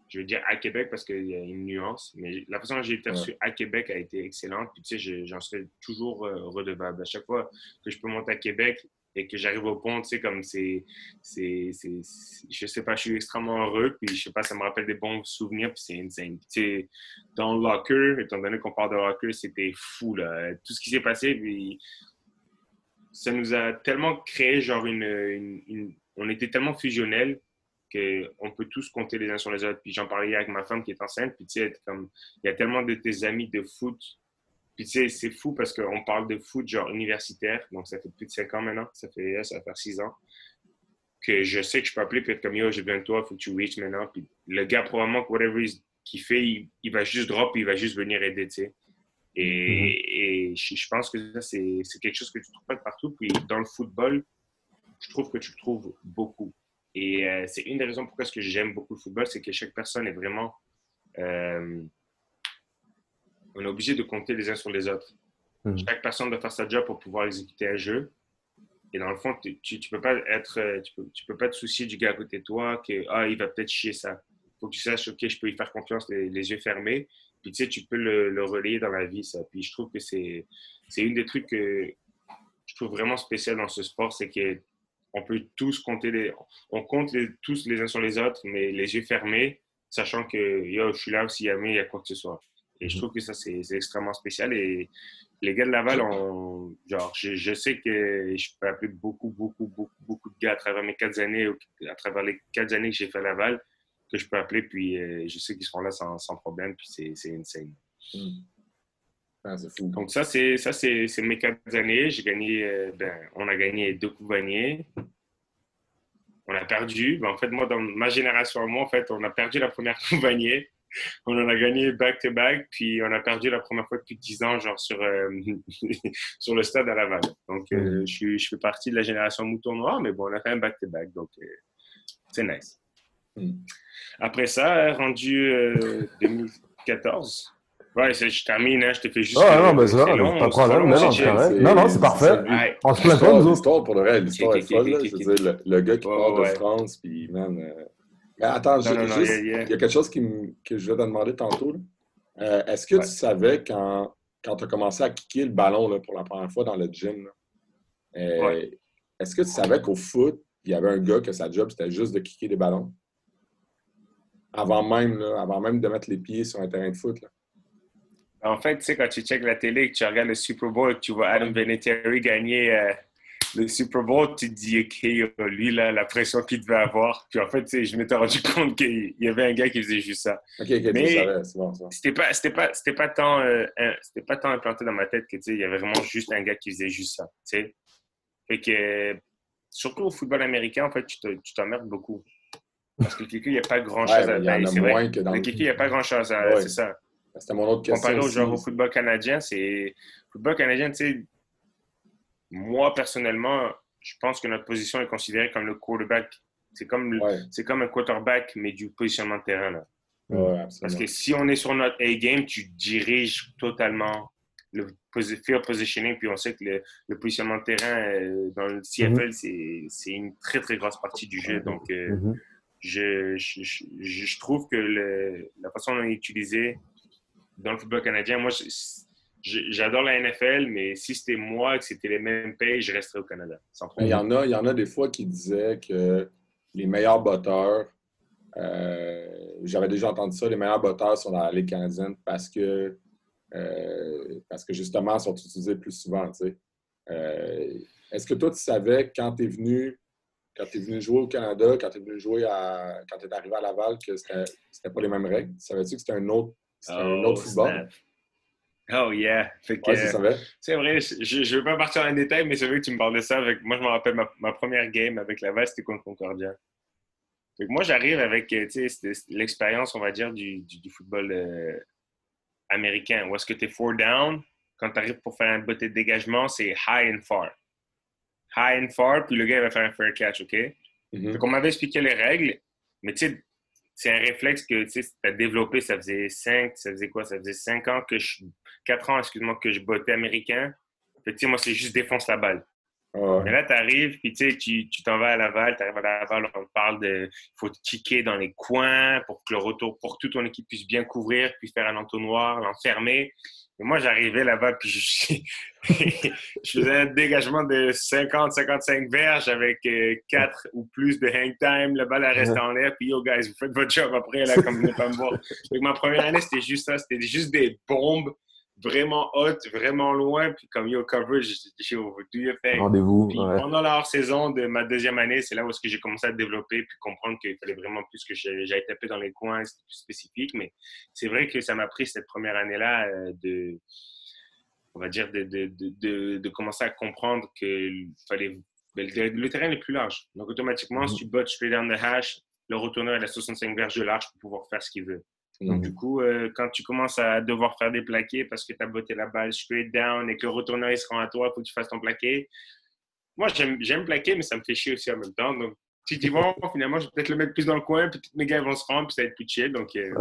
Je veux dire à Québec parce qu'il y a une nuance, mais la façon dont j'ai été reçu à Québec a été excellente. Puis, tu sais, j'en serais toujours euh, redevable. À chaque fois que je peux monter à Québec, et que j'arrive au pont, tu sais, comme c'est, c'est, je sais pas, je suis extrêmement heureux, puis je sais pas, ça me rappelle des bons souvenirs, puis c'est insane. tu sais, dans le locker, étant donné qu'on parle de locker, c'était fou, là. Tout ce qui s'est passé, puis ça nous a tellement créé, genre, une, on était tellement fusionnels qu'on peut tous compter les uns sur les autres. Puis j'en parlais avec ma femme qui est enceinte, puis tu sais, comme, il y a tellement de tes amis de foot puis tu sais, c'est fou parce qu'on parle de foot genre universitaire, donc ça fait plus de 5 ans maintenant, ça fait ça faire 6 ans, que je sais que je peux appeler puis être comme yo, j'ai besoin de toi, faut que tu reach maintenant. Puis le gars, probablement, whatever qu'il fait, il, va juste drop, il va juste venir aider, tu sais. Et, mm-hmm. et je, pense que ça, c'est quelque chose que tu ne trouves pas de partout. Puis dans le football, je trouve que tu le trouves beaucoup. Et euh, c'est une des raisons pourquoi ce que j'aime beaucoup le football, c'est que chaque personne est vraiment. Euh, on est obligé de compter les uns sur les autres. Hmm. Chaque personne doit faire sa job pour pouvoir exécuter un jeu. Et dans le fond, tu, tu, peux pas être, euh, tu peux, tu peux, pas te soucier du gars à côté de toi que ah il va peut-être chier ça. Faut que tu saches ok je peux y faire confiance les, yeux fermés. Puis tu sais tu peux le, le, relayer dans la vie ça. Puis je trouve que c'est c'est une des trucs que je trouve vraiment spécial dans ce sport, c'est que on peut tous compter les, on compte les, tous les uns sur les autres, mais les yeux fermés, sachant que yo je suis là aussi jamais il y a quoi que ce soit. Et je mhm. trouve que ça, c'est extrêmement spécial. Et les gars de Laval, ont, genre, je, sais que je peux appeler beaucoup, beaucoup, beaucoup, beaucoup de gars à travers mes quatre années, à travers les quatre années que j'ai fait à Laval, que je peux appeler. Puis euh, je sais qu'ils seront là sans, sans problème. Puis c'est insane. Mhm. Ah, fou. Donc ça, c'est ça c'est mes quatre années. J'ai gagné, euh, ben, on a gagné deux coups vaniers. On a perdu. Ben, en fait, moi, dans ma génération, moi, en fait, on a perdu la première coupe vanier on en a gagné back-to-back, puis on a perdu la première fois depuis 10 ans, genre sur, euh, sur le stade à Laval. Donc, euh, mm. je, je, fais partie de la génération mouton noir, mais bon, on a fait un back-to-back, donc euh, c'est nice. Mm. Après ça, rendu 2014. Ouais, je termine, hein, je te fais juste. Ah, non, mais ça, pas de problème. Non, non, c'est parfait. On se plaint pas, nous autres. L'histoire, pour le réel, l'histoire est folle. Je veux dire, le, gars qui part de France, puis, man, attends, il y, a quelque chose que je vais te demander tantôt. Euh, est-ce que tu savais quand, quand tu as commencé à kicker le ballon pour la première fois dans le gym, euh, est-ce que tu savais qu'au foot, il y avait un gars que sa job, c'était juste de kicker des ballons? Avant même, avant même de mettre les pieds sur un terrain de foot. En fait, tu sais, quand tu checkes la télé, que tu regardes le Super Bowl tu vois Adam Vinatieri gagner euh, le Super Bowl, tu dis, OK, lui, là, la pression qu'il devait avoir. Puis en fait, je m'étais rendu compte qu'il y avait un gars qui faisait juste ça. OK, OK, Mais c'est bon, C'était pas, c'était pas, c'était pas tant, euh, c'était pas tant implanté dans ma tête que, tu sais, il y avait vraiment juste un gars qui faisait juste ça, tu sais. Fait que, surtout au football américain, en fait, tu t'emmerdes beaucoup. Parce que le kicker, il n'y a pas grand-chose à faire. C'est vrai. Le kicker, il n'y a pas grand-chose à... C'est ça. C'était mon autre question. Comparé au genre au football canadien, c'est... football canadien, tu sais, moi, personnellement, je pense que notre position est considérée comme le quarterback. C'est comme, c'est comme un quarterback, mais du positionnement de terrain. Là. Parce que si on est sur notre A-game, tu diriges totalement le field positioning, puis on sait que le, positionnement de terrain euh, dans le CFL, mm-hmm. c'est une très, très grosse partie du jeu. Donc, euh, mm-hmm. je, je, je, trouve que la façon dont on est utilisé dans le football canadien, moi, j'adore la NFL, mais si c'était moi, que c'était les mêmes pays, je resterais au Canada. il, y en a, il y en a des fois qui disaient que les meilleurs botteurs, euh, j'avais déjà entendu ça, les meilleurs botteurs sont dans la Ligue canadienne parce que, euh, parce que justement, ils sont utilisés plus souvent. Euh, est-ce que toi, tu savais quand tu es venu quand tu es venu jouer au Canada, quand tu es venu jouer à, quand tu es arrivé à Laval, que c'était pas les mêmes règles? Savais-tu que c'était un autre, un autre oh, football? Oh yeah. c'est vrai. C'est vrai, je ne veux pas partir dans les détails, mais c'est vrai que tu me parles de ça. Avec, moi, je me rappelle ma, première game avec Laval, c'était contre Concordia. moi, j'arrive avec l'expérience, on va dire, du, du, football euh, américain. Où est-ce que tu es four down, quand tu arrives pour faire un beauté de dégagement, c'est high and far. High and far, puis le gars va faire un fair catch, OK? Mm-hmm. M'avait expliqué les règles, mais tu sais, c'est un réflexe que tu as développé, ça faisait cinq, ça faisait quoi? Ça faisait cinq ans que je, quatre ans, excuse-moi, que je bottais américain. Fait moi, c'est juste défonce la balle. Mais là, tu arrives, puis tu t'en vas à Laval, tu arrives à Laval, on parle de. Il faut te kicker dans les coins pour que le retour, pour que toute ton équipe puisse bien couvrir, puis faire un entonnoir, l'enfermer moi, j'arrivais là-bas, puis je, je, faisais un dégagement de 50-55 verges avec 4 euh, ou plus de hang time. Le balle reste en l'air, puis yo, guys, vous faites votre job après, là, comme vous venez pas me voir. Donc, ma première année, c'était juste ça. C'était juste des bombes vraiment hautes, vraiment loin. Puis comme yo, coverage, je do your thing. Rendez-vous. Pendant la hors-saison de ma deuxième année, c'est là où j'ai commencé à développer puis comprendre qu'il fallait vraiment plus que j'aille taper dans les coins, c'était plus spécifique. Mais c'est vrai que ça m'a pris cette première année-là euh, de, on va dire, de, de, de, de commencer à comprendre que fallait, ben, le, terrain est plus large. Donc automatiquement, si mm-hmm. tu bottes straight down the hash, le retourneur est à 65 verges de large pour pouvoir faire ce qu'il veut. Donc, du coup, euh, quand tu commences à devoir faire des plaqués parce que tu as botté la balle straight down et que le retourneur il se rend à toi, il faut que tu fasses ton plaqué. Moi, j'aime plaquer, mais ça me fait chier aussi en même temps. Donc, tu dis, bon, finalement, je vais peut-être le mettre plus dans le coin, puis mes gars vont se rendre, puis ça va être plus chill. Donc, euh,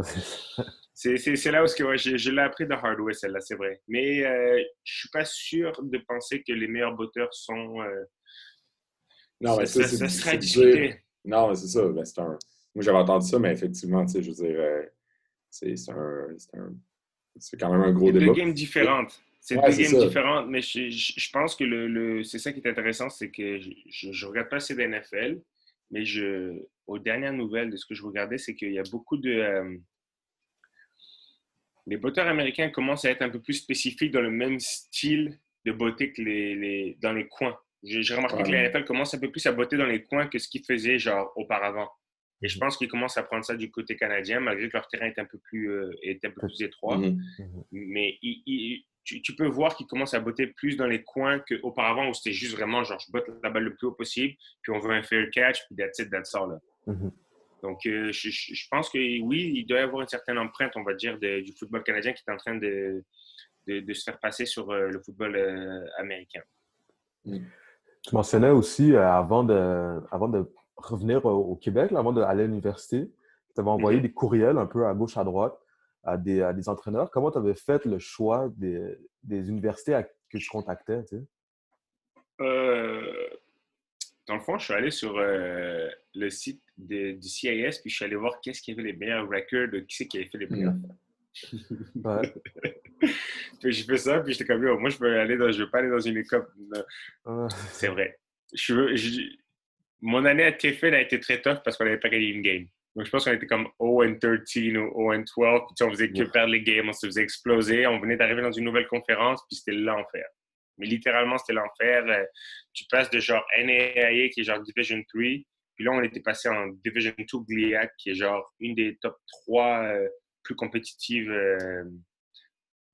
c'est là où que, je, l'ai appris de hard way, celle-là, c'est vrai. Mais euh, je suis pas sûr de penser que les meilleurs botteurs sont. Euh, non, mais ça, ça, serait discuté. Non, mais c'est ça. Ben, un... Moi, j'avais entendu ça, mais effectivement, tu sais, je veux dire c'est quand même un gros débat. C'est deux games différentes. C'est deux games différentes, mais je, je, pense que le, le c'est ça qui est intéressant, c'est que je ne regarde pas assez d'NFL, mais je, aux dernières nouvelles de ce que je regardais, c'est qu'il y a beaucoup de. Euh, les botteurs américains commencent à être un peu plus spécifiques dans le même style de beauté que les, les dans les coins. J'ai remarqué que la NFL commence un peu plus à botter dans les coins que ce qu'ils faisaient genre auparavant. Et je pense qu'ils commencent à prendre ça du côté canadien, malgré que leur terrain est un peu plus, euh, est un peu plus étroit. Mhm. Mhm. Mais tu, peux voir qu'ils commencent à botter plus dans les coins qu'auparavant, où c'était juste vraiment genre, je botte la balle le plus haut possible, puis on veut un fair catch, puis that's it, that's all. Là. Mhm. Donc, euh, je, pense que oui, il doit y avoir une certaine empreinte, on va dire, du football canadien qui est en train de, de, se faire passer sur euh, le football américain. Tu mentionnais aussi, avant, de, avant de revenir au Québec, avant d'aller à l'université, tu avais envoyé mhm. des courriels un peu à gauche, à droite à des, à des entraîneurs. Comment tu avais fait le choix des, des universités que tu contactais? Tu euh, dans le fond, je suis allé sur euh, le site de, du CIS, puis je suis allé voir qu'est-ce qui avait les meilleurs records, qui c'est qui avait fait les playoffs. Ouais. puis j'ai fait ça, puis j'étais comme, Yo, moi, je veux, aller dans, je veux pas aller dans une école. Ah, C'est vrai. Je veux, je- mon année à TFL a été très tough parce qu'on n'avait pas gagné une game. Donc, je pense qu'on était comme 0-13 ou 0-12. Puis, on faisait que perdre les games, on se faisait exploser. On venait d'arriver dans une nouvelle conférence, puis c'était l'enfer. Mais littéralement, c'était l'enfer. Euh, Tu passes de genre NAIA, qui est genre Division 3, puis là, on était passé en Division 2 GLIAC, qui est genre une des top 3 euh, plus compétitives euh,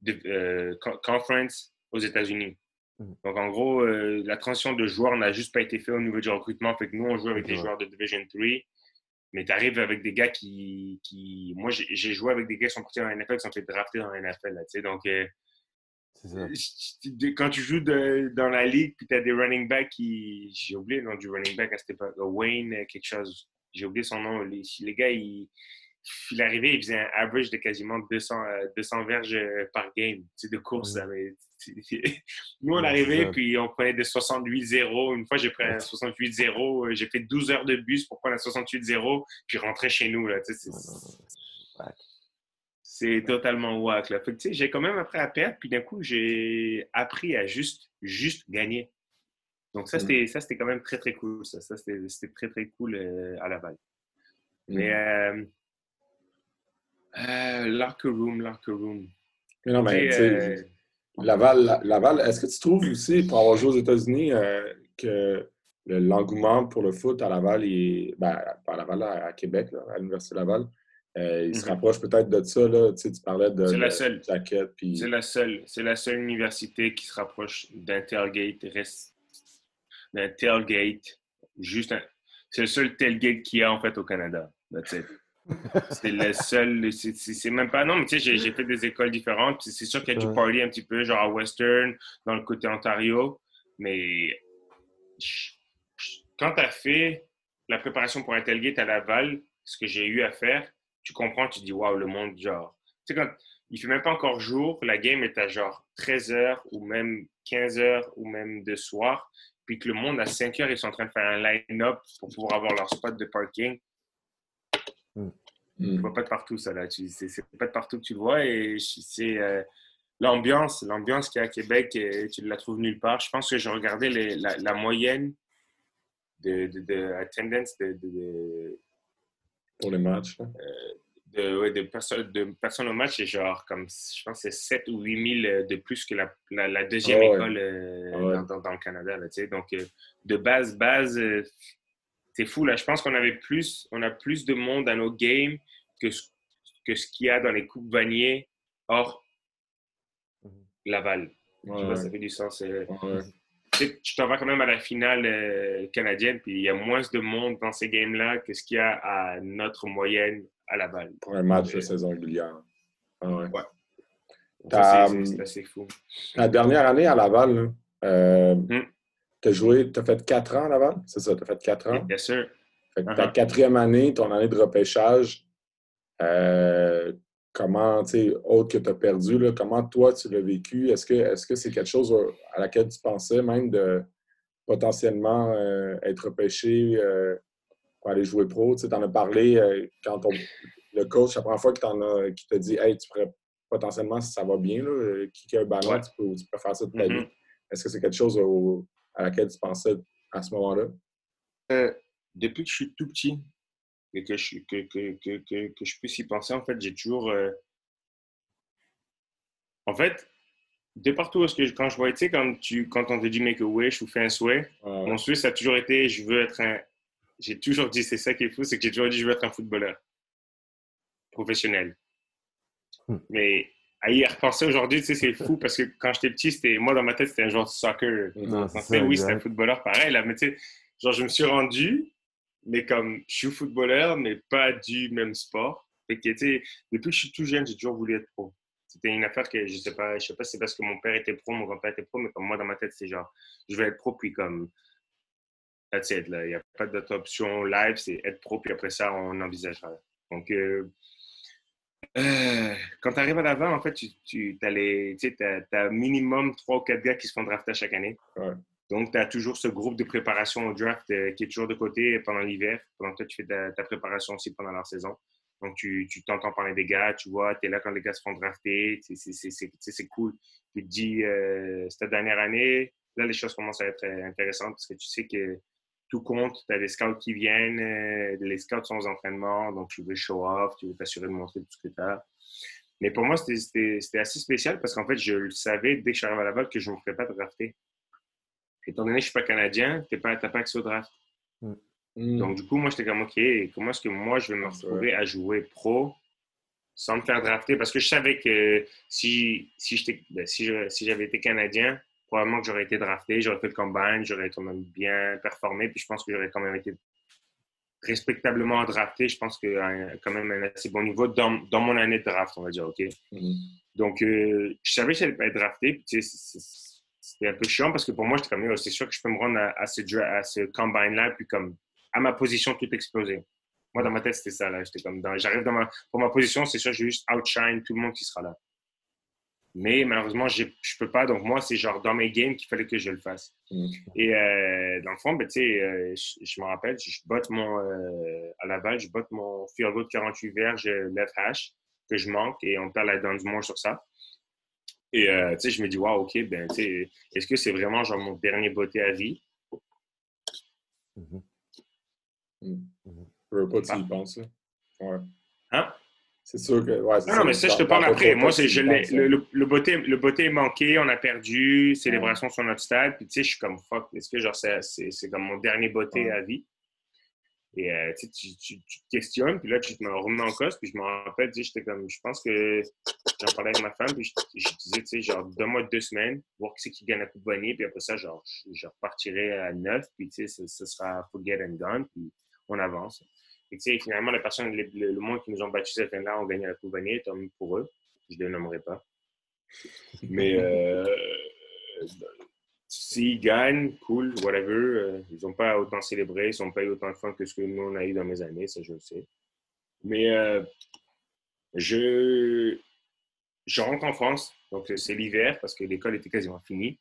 de- euh, conference aux États-Unis. Mhm. Donc, en gros, euh, la transition de joueurs n'a juste pas été faite au niveau du recrutement. Fait que nous, on joue avec des Ouais. joueurs de Division 3, mais tu arrives avec des gars qui. qui... Moi, j'ai joué avec des gars qui sont partis en NFL, qui sont fait drafter dans la NFL. Là, donc, euh, ça. quand tu joues de- dans la ligue, puis tu as des running backs qui. J'ai oublié le nom du running back à cette époque. Wayne, euh, quelque chose. J'ai oublié son nom. Les, les gars, ils. Il arrivait, il faisait un average de quasiment 200, euh, 200 verges euh, par game, tu sais, de course. Mhm. là, mais Nous, on arrivait, puis on prenait des 68-0. Une fois, j'ai pris un Ouais. 68-0. euh, J'ai fait 12 heures de bus pour prendre un 68-0, puis rentrer chez nous. Là, tu sais, Ouais, c'est- c'est totalement whack. Là. Fait que, tu sais, j'ai quand même appris à perdre, puis d'un coup, j'ai appris à juste, juste gagner. Donc, ça, Mm. c'était, ça, c'était quand même très, très cool. Ça, ça c'était, c'était très, très cool euh, à Laval. Mm. Mais, euh, euh, locker room, locker room. Mais non, mais Laval, Laval est-ce que tu trouves aussi, pour avoir joué aux États-Unis, euh, que le- l'engouement pour le foot à Laval, est, ben, à Laval, à, Québec, là, à l'Université Laval, euh, il se Mhm. rapproche peut-être de ça. Là, tu, sais, tu parlais de, la seule. jacket. Puis... C'est la seule, c'est la seule université qui se rapproche reste d'un tailgate, juste un- c'est le seul tailgate qu'il y a en fait au Canada. That's it. C'est le seul, c'est- même pas, non, mais tu sais, j'ai- fait des écoles différentes, c'est sûr qu'il y a du party un petit peu, genre à Western, dans le côté Ontario, mais quand tu as fait la préparation pour un tailgate à Laval, ce que j'ai eu à faire, tu comprends, tu dis, waouh, le monde, genre, tu sais, quand il fait même pas encore jour, la game est à genre 13h ou même 15h ou même de soir, puis que le monde à 5h, ils sont en train de faire un line-up pour pouvoir avoir leur spot de parking. Tu Mm. vois pas de partout, ça, là. Tu- C'est pas de partout que tu le vois. Et je- c'est euh, l'ambiance, l'ambiance qu'il y a à Québec, euh, tu ne la trouves nulle part. Je pense que j'ai regardé les- la, la moyenne de, de, de attendance de, de, Pour les matchs. là. de, ouais, de personnes, de personnes au match, c'est genre, comme, je pense c'est 7 ou 8 000 de plus que la, la, la deuxième Ah ouais. école euh, Ah ouais. dans, dans- le Canada. Là, tu sais. Donc, euh, de base, base, euh, c'est fou. Là. Je pense qu'on avait plus, on a plus de monde à nos games que, ce- que ce qu'il y a dans les Coupes Vanier hors Mhm. Laval. Je Ouais, sais pas si ça fait du sens. euh. Ouais. Tu sais, tu t'en vas quand même à la finale euh, canadienne, puis il y a moins de monde dans ces games-là que ce qu'il y a à notre moyenne à Laval. Pour un match de Ouais. saison régulière. Ah ouais. C'est- hum, c'est assez fou. La dernière année à Laval, là, euh, Mm. Tu as joué, tu as fait 4 ans à Laval? C'est ça, tu as fait 4 ans? Bien sûr. Fait que ta Uh-huh. quatrième année, ton année de repêchage, euh, comment, tu sais, autre que tu as perdu, là, comment toi tu l'as vécu? Est-ce que est-ce que c'est quelque chose à laquelle tu pensais même de potentiellement euh, être repêché euh, pour aller jouer pro? Tu en as parlé quand le coach, la première fois que t'en as, qui t'a dit Hey, tu pourrais potentiellement, si ça va bien, là, euh, kicker un ballon, Ouais. tu, peux, tu peux faire ça toute ta Mhm. vie. Est-ce que c'est quelque chose au- à laquelle tu pensais à ce moment-là? Euh, depuis que je suis tout petit et que je, que, que, que, je puisse y penser, en fait, j'ai toujours. euh, En fait, de partout est-ce que quand je vois, tu sais, quand, tu, quand on te dit make a wish ou fais un souhait, Euh, mon souhait, ça a toujours été je veux être un. J'ai toujours dit, c'est ça qui est fou, c'est que j'ai toujours dit je veux être un footballeur professionnel. Hmm. Mais à y repenser aujourd'hui, tu sais, c'est fou parce que quand j'étais petit, c'était moi dans ma tête, c'était un joueur de soccer. Non, ça, oui, c'est un footballeur pareil, là, mais tu sais, genre, je me suis rendu, mais comme je suis footballeur, mais pas du même sport. Fait que, tu sais, depuis que je suis tout jeune, j'ai toujours voulu être pro. C'était une affaire que je sais pas, je sais pas si c'est parce que mon père était pro, mon grand-père était pro, mais comme moi, dans ma tête, c'est genre, je vais être pro, puis comme, that's it, là. Il n'y a pas d'autre option live, c'est être pro, puis après ça, on envisagera. Donc, euh, euh, quand tu arrives à l'avant, en fait, tu, tu as, les, minimum 3 ou 4 gars qui se font drafter chaque année. Ouais. Donc, tu as toujours ce groupe de préparation au draft euh, qui est toujours de côté pendant l'hiver, pendant que tu fais ta, préparation aussi pendant la saison. Donc, tu t'entends parler des gars, tu vois, tu es là quand les gars se font drafter, c'est cool. Tu te dis, euh, cette dernière année, là, les choses commencent à être euh, intéressantes parce que tu sais que tout compte, tu as des scouts qui viennent, euh, les scouts sont aux entraînements, donc tu veux show off, tu veux t'assurer de montrer tout ce que tu as. Mais pour moi, c'était assez spécial parce qu'en fait, je le savais dès que je suis arrivé à Laval que je ne me ferais pas drafter. Étant donné que je ne suis pas Canadien, tu n'as pas, accès au draft. Mm. Donc, du coup, moi, j'étais comme, OK, comment est-ce que moi, je vais me retrouver à jouer pro sans me faire drafter? Parce que je savais que si, si ben, j'avais si été Canadien, probablement que j'aurais été drafté, j'aurais fait le combine, j'aurais quand même bien performé, puis je pense que j'aurais quand même été respectablement drafté. Je pense que quand même un assez bon niveau dans, dans, mon année de draft, on va dire, OK? Mm-hmm. Donc, euh, je savais que je n'allais pas être drafté, puis c'était un peu chiant parce que pour moi, j'étais comme, c'est sûr que je peux me rendre à, ce, à ce combine-là, puis comme à ma position, tout exploser. Moi, dans ma tête, c'était ça, là. J'étais comme, j'arrive dans ma, pour ma position, c'est sûr, je vais juste outshine tout le monde qui sera là. Mais malheureusement, je ne peux pas. Donc, moi, c'est genre dans mes games qu'il fallait que je le fasse. Mm. Et euh, dans le fond, ben, euh, je, me rappelle, je, botte mon, euh, à la balle, je botte mon field goal de 48 verges left hash que je manque et on perd la dent du moins sur ça. Et je me dis, wow, OK, ben, est-ce que c'est vraiment genre mon dernier botté à vie? Mm -hmm. Je veux pas tu y penses. Ouais. Hein? C'est sûr que. Ouais, non, mais ça, je te parle après. Moi, c'est, je le, le, le, beauté, le beauté est manqué, on a perdu, célébration sur notre stade. Puis, tu sais, je suis comme fuck. Est-ce que genre, c'est, c'est, comme mon dernier beauté à vie? Et euh, tu, tu, tu, te questionnes, puis là, tu te remets en cause. Puis je me rappelle, j'étais comme, je pense que j'en parlais avec ma femme, puis je, je disais, tu sais, genre, donne-moi deux semaines, voir qui c'est qui gagne la Coupe Bonnier, puis après ça, genre, je, repartirai à neuf, puis tu sais, ce, sera forget and gone, puis on avance. Et finalement, les personnes, le, le, monde qui nous ont battu cette année-là ont gagné la Coupe Vanier, tant mieux pour eux. Je ne les nommerai pas. Mais euh, s'ils gagnent, cool, whatever. Euh, ils n'ont pas autant célébré, ils n'ont pas eu autant de fun que ce que nous, on a eu dans mes années, ça, je le sais. Mais euh, je rentre en France, donc c'est l'hiver parce que l'école était quasiment finie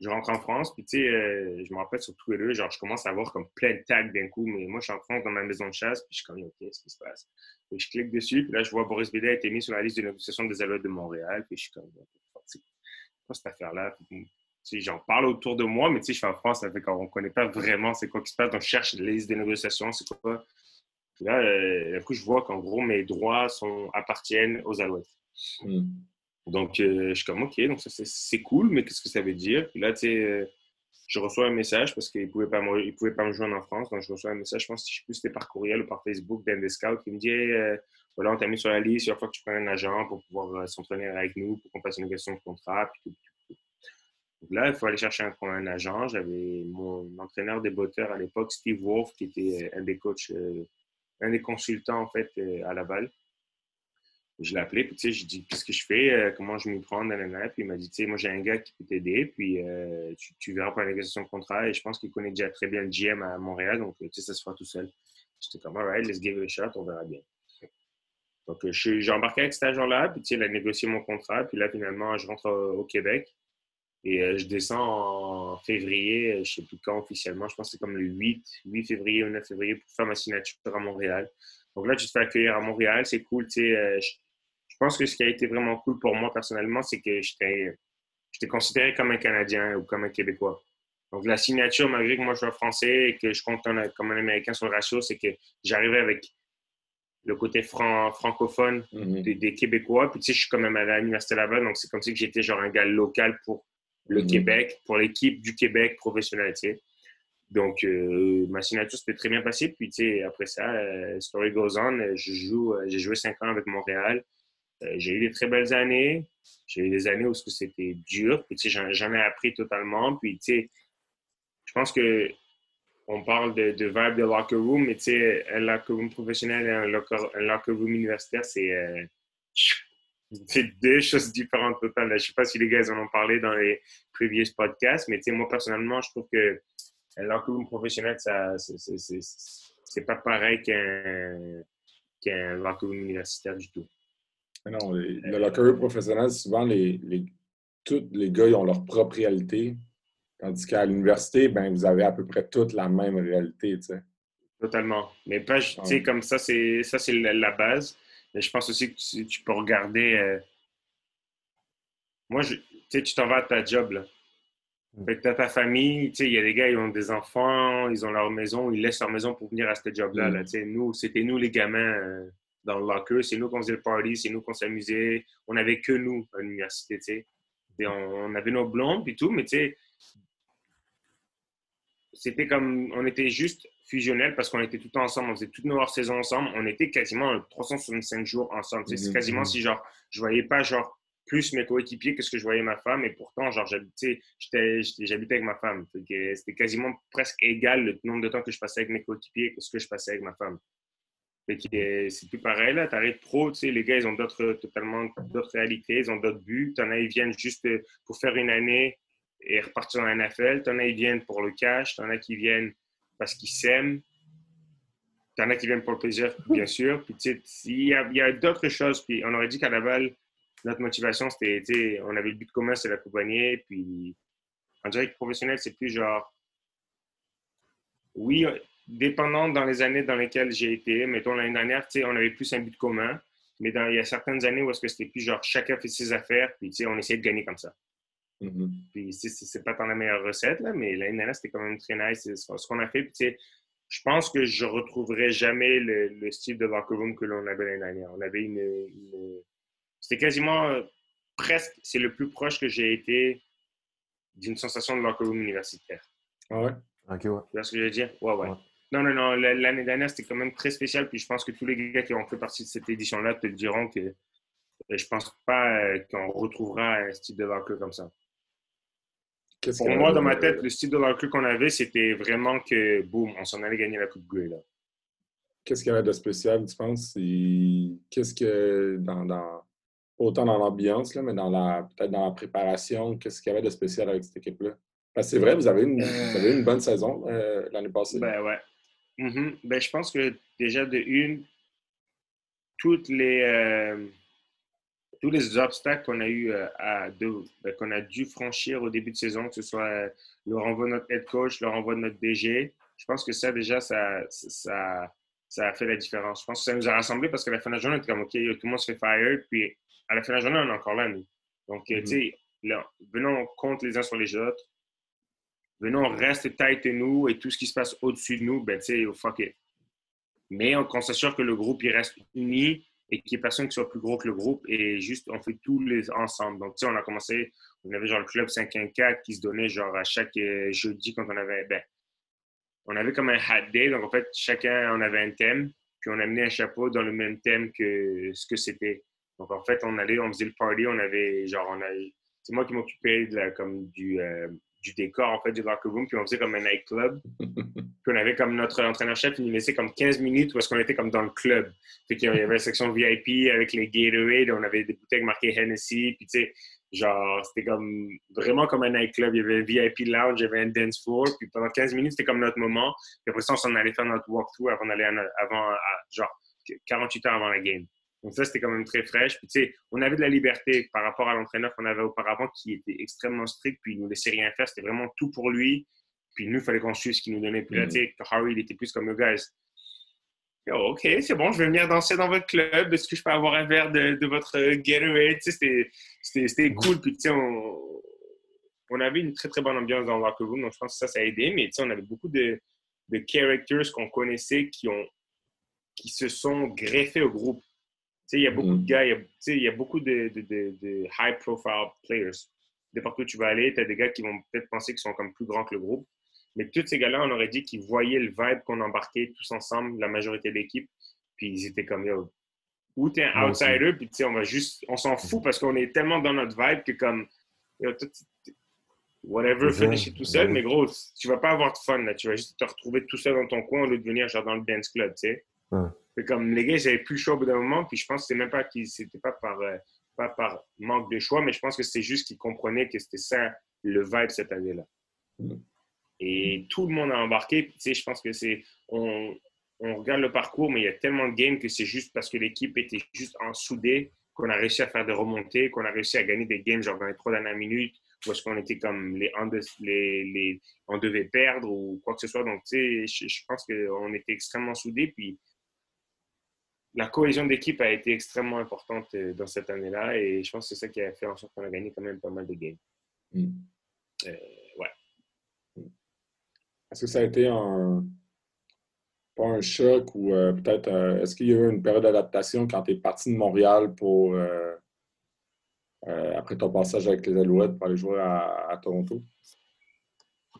je rentre en France, puis tu sais, euh, je me rappelle sur Twitter, genre, je commence à avoir comme plein de tags d'un coup, mais moi, je suis en France dans ma maison de chasse, puis je suis comme, OK, qu'est-ce qui se passe? Et je clique dessus, puis là, je vois Boris Bédé a été mis sur la liste de négociation des Alouettes de Montréal, puis je suis comme, c'est quoi cette affaire-là? J'en parle autour de moi, mais tu sais, je suis en France, qu'on ne connaît pas vraiment c'est quoi qui se passe, donc je cherche les listes de négociation, c'est quoi? Puis là, euh, d'un coup, je vois qu'en gros, mes droits appartiennent aux Alouettes. Hmm. Donc, euh, je suis comme, OK, donc ça, c'est cool, mais qu'est-ce que ça veut dire? Puis là, tu sais, euh, je reçois un message parce qu'il ne pouvait, pas me, pas me joindre en France. Donc, je reçois un message, je pense que plus c'était par courriel ou par Facebook d'un des scouts qui me dit, euh, voilà, on t'a mis sur la liste, il faut que tu prennes un agent pour pouvoir s'entraîner avec nous, pour qu'on fasse une question de contrat. Donc là, il faut aller chercher un, un agent. J'avais mon entraîneur des botteurs à l'époque, Steve Wolf, qui était un des coachs, un des consultants, en fait, à Laval je l'ai appelé, puis tu sais, je dis qu'est-ce que je fais, euh, comment je m'y prends, nanana. Puis il m'a dit, tu sais, moi j'ai un gars qui peut t'aider, puis euh, tu, verras pour la négociation de contrat. Et je pense qu'il connaît déjà très bien le GM à Montréal, donc tu sais, ça se fera tout seul. J'étais comme, alright, let's give it a shot, on verra bien. Donc j'ai embarqué avec cet agent-là, puis tu sais, il a négocié mon contrat, puis là finalement, je rentre au, Québec. Et euh, je descends en février, je sais plus quand officiellement, je pense que c'est comme le 8, 8 février ou 9 février pour faire ma signature à Montréal. Donc là, tu te fais accueillir à Montréal, c'est cool, tu sais, pense que ce qui a été vraiment cool pour moi personnellement, c'est que j'étais considéré comme un Canadien ou comme un Québécois. Donc, la signature, malgré que moi je sois français et que je compte comme un Américain sur le ratio, c'est que j'arrivais avec le côté francophone mm-hmm. des, Québécois. Puis, tu sais, je suis quand même à l'Université Laval, donc c'est comme si j'étais genre un gars local pour le mm-hmm. Québec, pour l'équipe du Québec professionnelle, tu sais. Donc, euh, ma signature s'était très bien passée. Puis, tu sais, après ça, euh, story goes on. Je joue, euh, j'ai joué cinq ans avec Montréal. Euh, j'ai eu des très belles années. J'ai eu des années où c'était dur. Puis, tu sais, j'en ai appris totalement. Puis, tu sais, je pense que on parle de, de vibe de locker room, mais tu sais, un locker room professionnel et un locker, un locker room universitaire, c'est euh, deux choses différentes totalement. Je sais pas si les gars en ont parlé dans les prévieux podcasts, mais tu sais, moi, personnellement, je trouve que un locker room professionnel, ça, c'est pas pareil qu'un qu'un locker room universitaire du tout. Non, le locker professionnel, souvent, les, les, tous les gars ils ont leur propre réalité. Tandis qu'à l'université, ben, vous avez à peu près toute la même réalité, tu sais. Totalement. Mais pas, tu sais, comme ça, c'est ça, c'est la, base. Mais je pense aussi que tu, peux regarder. Euh, moi, tu sais, tu t'en vas à ta job, là. Mm. Fait que t'as ta famille, tu sais, il y a des gars, ils ont des enfants, ils ont leur maison, ils laissent leur maison pour venir à ce job-là. Là, mm. tu sais, nous, c'était nous les gamins euh, dans le locker, c'est nous qu'on faisait le party, c'est nous qu'on s'amusait. On n'avait que nous à l'université, tu sais. On, on, avait nos blondes et tout, mais tu sais, c'était comme, on était juste fusionnels parce qu'on était tout le temps ensemble, on faisait toutes nos hors-saisons ensemble, on était quasiment 365 jours ensemble. C'est mm-hmm. quasiment si, genre, je voyais pas, genre, plus mes coéquipiers que ce que je voyais ma femme. Et pourtant, genre, j'habitais, j'habitais avec ma femme. C'était quasiment presque égal le nombre de temps que je passais avec mes coéquipiers que ce que je passais avec ma femme. C'est plus pareil, là. T'arrives pro, tu sais, les gars, ils ont d'autres, totalement d'autres réalités, ils ont d'autres buts. T'en as, ils viennent juste pour faire une année et repartir dans la NFL. T'en as, ils viennent pour le cash. T'en as qui viennent parce qu'ils s'aiment. T'en as qui viennent pour le plaisir, bien sûr. Puis, tu sais, il y a, a d'autres choses. Puis, on aurait dit qu'à Laval, notre motivation, c'était, on avait le but commun, c'est la compagnie. Puis, en direct professionnel, c'est plus genre, oui, dépendant dans les années dans lesquelles j'ai été, mettons l'année dernière, on avait plus un but commun. Mais dans, il y a certaines années où est-ce que c'était plus genre chacun fait ses affaires, puis on essayait de gagner comme ça. Mm-hmm. Puis c'est pas tant la meilleure recette, là, mais l'année dernière, c'était quand même très nice ce qu'on a fait. Puis, je pense que je retrouverai jamais le, style de locker room que l'on avait l'année dernière. On avait une c'était quasiment euh, presque, c'est le plus proche que j'ai été d'une sensation de locker room universitaire. Ah ouais? Ok, ouais. Tu vois ce que je veux dire? Ouais, ouais. Non, non, non. L'année dernière, c'était quand même très spécial. Puis je pense que tous les gars qui ont fait partie de cette édition-là te diront que euh, je pense pas euh, qu'on retrouvera un style de locker comme ça. Pour moi, dans ma tête, le style de locker qu'on avait, c'était vraiment que, boum, on s'en allait gagner la Coupe Grey. Qu'est-ce qu'il y avait de spécial, tu penses? Qu'est-ce que dans, dans, autant dans l'ambiance, mais dans la peut-être dans la préparation, qu'est-ce qu'il y avait de spécial avec cette équipe-là? Parce que c'est vrai, vous avez une, une bonne saison euh, l'année passée. Ben ouais. Mm-hmm. ben, je pense que déjà de une, toutes les, euh, tous les obstacles qu'on a eu euh, à ben, qu'on a dû franchir au début de saison, que ce soit le renvoi de notre head coach, le renvoi de notre DG, je pense que ça déjà, ça, ça, ça a fait la différence. Je pense que ça nous a rassemblés parce que la fin de la journée, on était comme OK, tout le monde se fait fire, puis à la fin de la journée, on est encore là, nous. Donc, euh, tu sais, venons, compte les uns sur les autres. Venons, reste tight nous et tout ce qui se passe au-dessus de nous, ben, tu sais, fuck it. Mais on, s'assure que le groupe, il reste uni et qu'il n'y ait personne qui soit plus gros que le groupe et juste, on fait tous les ensemble. Donc, tu sais, on a commencé, on avait genre le club 5-1-4 qui se donnait genre à chaque euh, jeudi quand on avait, ben, on avait comme un hat day. Donc, en fait, chacun, on avait un thème, puis on amenait un chapeau dans le même thème que ce que c'était. Donc, en fait, on allait, on faisait le party, on avait, genre, on a, c'est moi qui m'occupais comme du, euh, du décor, en fait, du locker room, puis on faisait comme un nightclub. puis on avait comme notre entraîneur-chef, il nous laissait comme 15 minutes parce qu'on était comme dans le club. Fait qu'il y avait la section VIP avec les Gatorade, on avait des bouteilles marquées Hennessy, puis tu sais, genre, c'était comme vraiment comme un nightclub. Il y avait un VIP lounge, il y avait un dance floor, puis pendant 15 minutes, c'était comme notre moment. Puis après ça, on s'en allait faire notre walkthrough avant d'aller, avant, genre, 48 heures avant la game. Donc ça, c'était quand même très fraîche. Puis tu sais, on avait de la liberté par rapport à l'entraîneur qu'on avait auparavant qui était extrêmement strict, puis il nous laissait rien faire. C'était vraiment tout pour lui. Puis nous, il fallait qu'on suive ce qu'il nous donnait. Puis là, tu sais, Harry, il était plus comme, guys, OK, c'est bon, je vais venir danser dans votre club. Est-ce que je peux avoir un verre de, de votre getaway? Tu sais, c'était cool. Puis, tu sais, on, on, avait une très, très bonne ambiance dans le locker room. Donc, je pense que ça, ça a aidé. Mais, tu sais, on avait beaucoup de, de characters qu'on connaissait qui, ont, qui se sont greffés au groupe il y a beaucoup de mm. gars, il y a, beaucoup de, high-profile players. De partout où tu vas aller, tu as des gars qui vont peut-être penser qu'ils sont comme plus grands que le groupe. Mais tous ces gars-là, on aurait dit qu'ils voyaient le vibe qu'on embarquait tous ensemble, la majorité de l'équipe. Puis ils étaient comme, yo, ou t'es un outsider, puis on va juste, on s'en fout parce qu'on est tellement dans notre vibe que comme, yo, whatever, fais tout seul, mais gros, tu vas pas avoir de fun, là. Tu vas juste te retrouver tout seul dans ton coin au lieu de venir genre dans le dance club, tu sais comme les gars, ils avaient plus le choix au bout d'un moment, puis je pense que c'était même pas qu'ils c'était pas par euh, pas par manque de choix, mais je pense que c'est juste qu'ils comprenaient que c'était ça le vibe cette année-là. Mm. Et tout le monde a embarqué. Tu sais, je pense que c'est on, on, regarde le parcours, mais il y a tellement de games que c'est juste parce que l'équipe était juste en soudé qu'on a réussi à faire des remontées, qu'on a réussi à gagner des games genre dans les trois dernières minutes est-ce qu'on était comme les, les, les, on devait perdre ou quoi que ce soit. Donc, tu sais, je, pense qu'on était extrêmement soudés. Puis, la cohésion d'équipe a été extrêmement importante euh, dans cette année-là. Et je pense que c'est ça qui a fait en sorte qu'on a gagné quand même pas mal de games. Mm. Euh, ouais. Est-ce que ça a été un, pas un choc ou euh, peut-être est-ce qu'il y a eu une période d'adaptation quand tu es parti de Montréal pour après ton passage avec les Alouettes pour aller jouer à Toronto?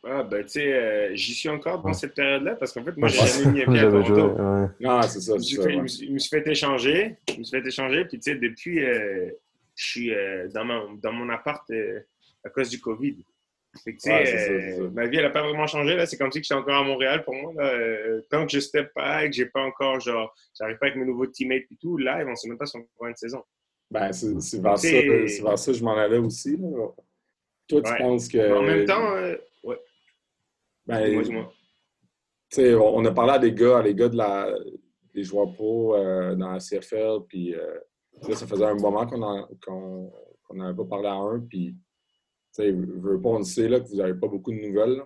Ah, ben, tu sais, euh, j'y suis encore dans cette période-là parce qu'en fait, moi, j'ai jamais mis un pied à Toronto. Non, c'est ça. Je me, me, suis fait échanger. Je me suis fait échanger. Puis, tu sais, depuis, euh, je suis euh, dans, mon, dans mon appart à cause du COVID. Fait que, sais, ma vie, elle n'a pas vraiment changé. Là. C'est comme si je suis encore à Montréal pour moi. Là. tant que je step pas, que j'ai pas encore, genre, j'arrive pas avec mes nouveaux teammates et tout, live, on sait même pas si on va une saison. Ben, c'est vers, ça, vers ça que je m'en allais aussi. Là. Toi, tu penses que. En même temps, Ben, on a parlé à des gars, à des gars de la, des joueurs pro euh, dans la CFL, puis euh, ça faisait un moment qu'on n'avait pas parlé à un, puis veux pas, on sait là, que vous n'avez pas beaucoup de nouvelles.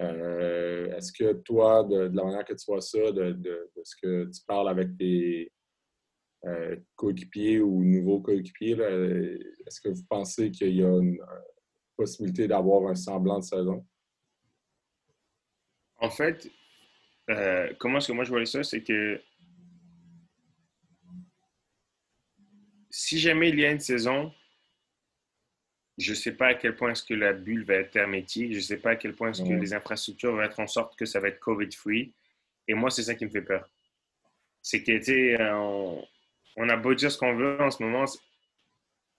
Euh, est-ce que toi, de, la manière que tu vois ça, de, ce que tu parles avec tes coéquipiers ou nouveaux coéquipiers, est-ce que vous pensez qu'il y a une possibilité d'avoir un semblant de saison? En fait, euh, comment est-ce que moi je vois ça, c'est que si jamais il y a une saison, je ne sais pas à quel point est-ce que la bulle va être hermétique, je ne sais pas à quel point est-ce que les infrastructures vont être en sorte que ça va être COVID-free. Et moi, c'est ça qui me fait peur. C'est que, tu sais, on, on, a beau dire ce qu'on veut en ce moment,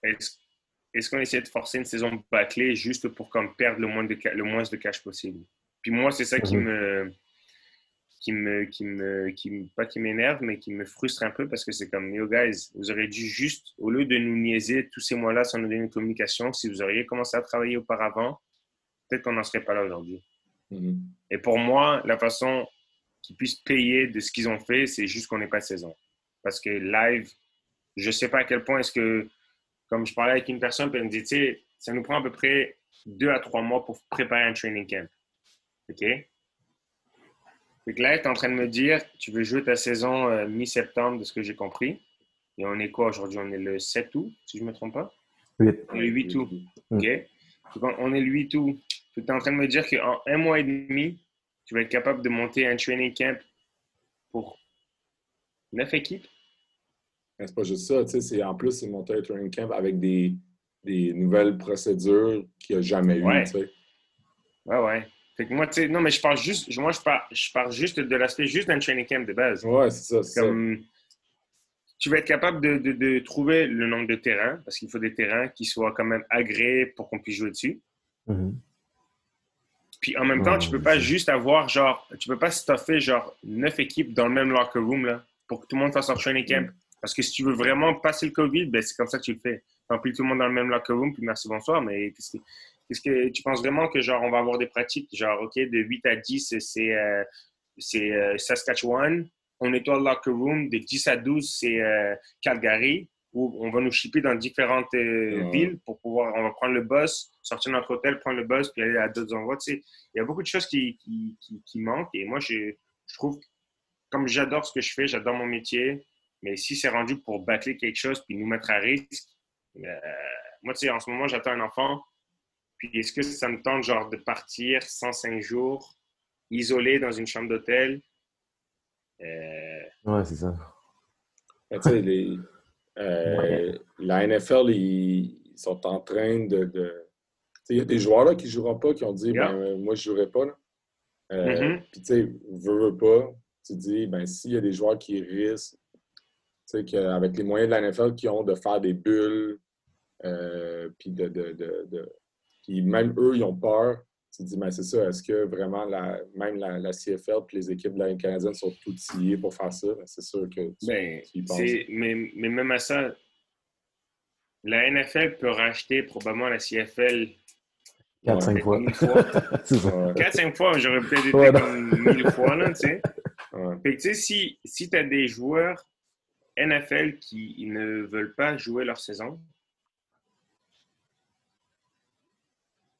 est-ce qu'on essaie de forcer une saison bâclée juste pour comme perdre le moins de, le moins de cash possible? Puis moi, c'est ça qui mhm. me, qui me, qui me, qui pas qui m'énerve, mais qui me frustre un peu parce que c'est comme, yo guys, vous auriez dû juste, au lieu de nous niaiser tous ces mois-là sans nous donner une communication, si vous auriez commencé à travailler auparavant, peut-être qu'on n'en serait pas là aujourd'hui. Mhm. Et pour moi, la façon qu'ils puissent payer de ce qu'ils ont fait, c'est juste qu'on n'est pas saison. Parce que live, je sais pas à quel point est-ce que, comme je parlais avec une personne, elle me dit, tu sais, ça nous prend à peu près deux à trois mois pour préparer un training camp. OK? Fait que là, tu es en train de me dire, tu veux jouer ta saison euh, mi-septembre, de ce que j'ai compris. Et on est quoi aujourd'hui? On est le 7 août, si je ne me trompe pas? Oui. On est le 8 août. OK? on est le 8 août. Tu es en train de me dire qu'en un mois et demi, tu vas être capable de monter un training camp pour neuf équipes? C'est pas juste ça. C'est, en plus, c'est monter un training camp avec des, des nouvelles procédures qu'il n'y a jamais eu. Ouais, ouais. Fait que moi, tu sais, non, mais je parle juste, moi, je parle, je parle juste de l'aspect juste d'un training camp de base. Ouais, c'est ça. Comme, tu vas être capable de, de, de, trouver le nombre de terrains, parce qu'il faut des terrains qui soient quand même agréés pour qu'on puisse jouer dessus. Mm-hmm. Puis en même temps, tu peux pas juste avoir, genre, tu peux pas stuffer, genre, neuf équipes dans le même locker room, là, pour que tout le monde fasse un training camp. Mm. Parce que si tu veux vraiment passer le COVID, ben, c'est comme ça que tu le fais. Tu tout le monde dans le même locker room, puis merci, bonsoir, mais qu'est-ce que est-ce que tu penses vraiment que genre on va avoir des pratiques genre OK de 8 à 10 c'est euh, c'est euh, Saskatchewan, on nettoie le locker room. De 10 à 12 c'est euh, Calgary où on va nous shipper dans différentes villes pour pouvoir on va prendre le bus, sortir de notre hôtel, prendre le bus puis aller à d'autres endroits, tu sais. Il y a beaucoup de choses qui, qui, qui, manquent et moi je, je trouve comme j'adore ce que je fais, j'adore mon métier, mais si c'est rendu pour bâcler quelque chose puis nous mettre à risque moi tu sais en ce moment j'attends un enfant puis est-ce que ça me tente genre de partir 105 jours, isolé dans une chambre d'hôtel? Euh... Ouais, c'est ça. tu sais, les, euh, la NFL, ils, sont en train de. Il y a des joueurs là, qui ne joueront pas, qui ont dit ben, Moi, je ne jouerai pas. Euh, mm-hmm. Puis, tu sais, veux, veux pas. Tu dis ben, S'il y a des joueurs qui risquent, tu sais, avec les moyens de la NFL qui ont de faire des bulles, euh, puis de, de, de puis même eux, ils ont peur. Tu te dis, mais c'est ça, est-ce que vraiment la, même la, CFL et les équipes de la canadienne sont outillées pour faire ça? Ben, c'est sûr que tu, ben, y penses. Mais, mais, même à ça, la NFL peut racheter probablement la CFL 4-5 fois. 4-5 fois, j'aurais peut-être été comme 1000 fois, là, tu sais. Fait que, tu sais, si, si tu as des joueurs NFL qui ne veulent pas jouer leur saison,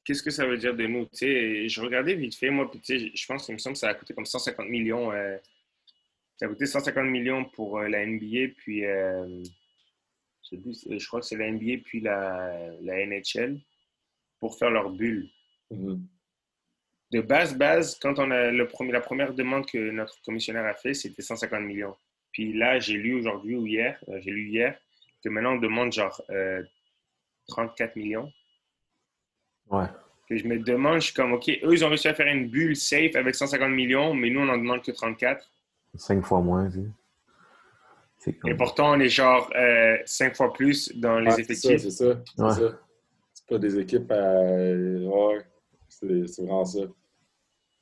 qu'est-ce que ça veut dire de nous? Tu sais, je regardais vite fait, moi, puis je pense qu'il me semble que ça a coûté comme 150 millions. euh, ça a coûté 150 millions pour euh, la NBA, puis euh, je, crois que c'est la NBA, puis la, la NHL, pour faire leur bulle. Mhm. De base, base, quand on a le premier, la première demande que notre commissionnaire a fait, c'était 150 millions. Puis là, j'ai lu aujourd'hui ou hier, j'ai lu hier, que maintenant on demande genre euh, 34 millions. Ouais. Que je me demande, je suis comme, OK, eux, ils ont réussi à faire une bulle safe avec 150 millions, mais nous, on en demande que 34. Cinq fois moins, tu sais. C'est Et comme... pourtant, on est genre euh, 5 fois plus dans les c'est ça, effectifs. c'est ça. c'est Ouais. ça. C'est pas des équipes à. Ouais, c'est vraiment ça.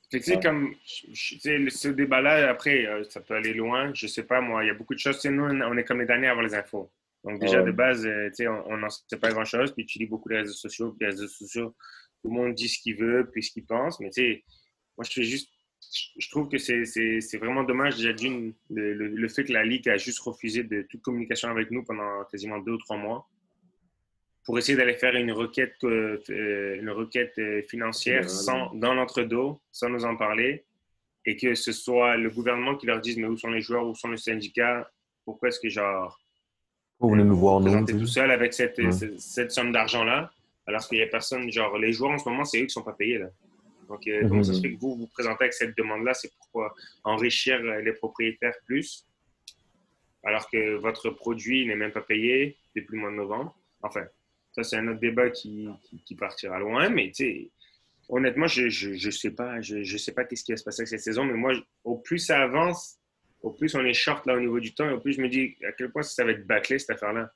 Fait que, tu sais, Ouais. comme, tu sais, ce débat-là, après, euh, ça peut aller loin. Je sais pas, moi, il y a beaucoup de choses. Tu sais, nous, on on est comme les derniers à avoir les infos. Donc, déjà, Ouais. de base, euh, on n'en sait pas grand-chose. Puis, tu lis beaucoup les réseaux sociaux. Puis, les réseaux sociaux, tout le monde dit ce qu'il veut, puis ce qu'il pense. Mais, tu sais, moi, je fais juste. je- trouve que c'est- vraiment dommage, déjà, d'une, le, le- le fait que la Ligue a juste refusé de toute communication avec nous pendant quasiment deux ou trois mois pour essayer d'aller faire une requête, euh, euh, une requête euh, financière sans, dans notre dos, sans nous en parler, et que ce soit le gouvernement qui leur dise mais où sont les joueurs, où sont les syndicats, pourquoi est-ce que genre Vous venez nous voir, nous. tu tout seul avec cette, cette, cette somme d'argent-là, alors qu'il n'y a personne, genre les joueurs en ce moment, c'est eux qui ne sont pas payés là. Donc, euh, comment ça se fait que vous vous présentez avec cette demande-là C'est pourquoi enrichir euh, les propriétaires plus, alors que votre produit n'est même pas payé depuis le mois de novembre. Enfin, ça, c'est un autre débat qui, qui, qui partira loin, mais tu sais, honnêtement, je ne je, je sais pas, je, je sais pas qu'est-ce qui va se passer avec cette saison, mais moi, au plus ça avance, au plus on est short là au niveau du temps, et au plus je me dis à quel point ça va être bâclé cette affaire-là.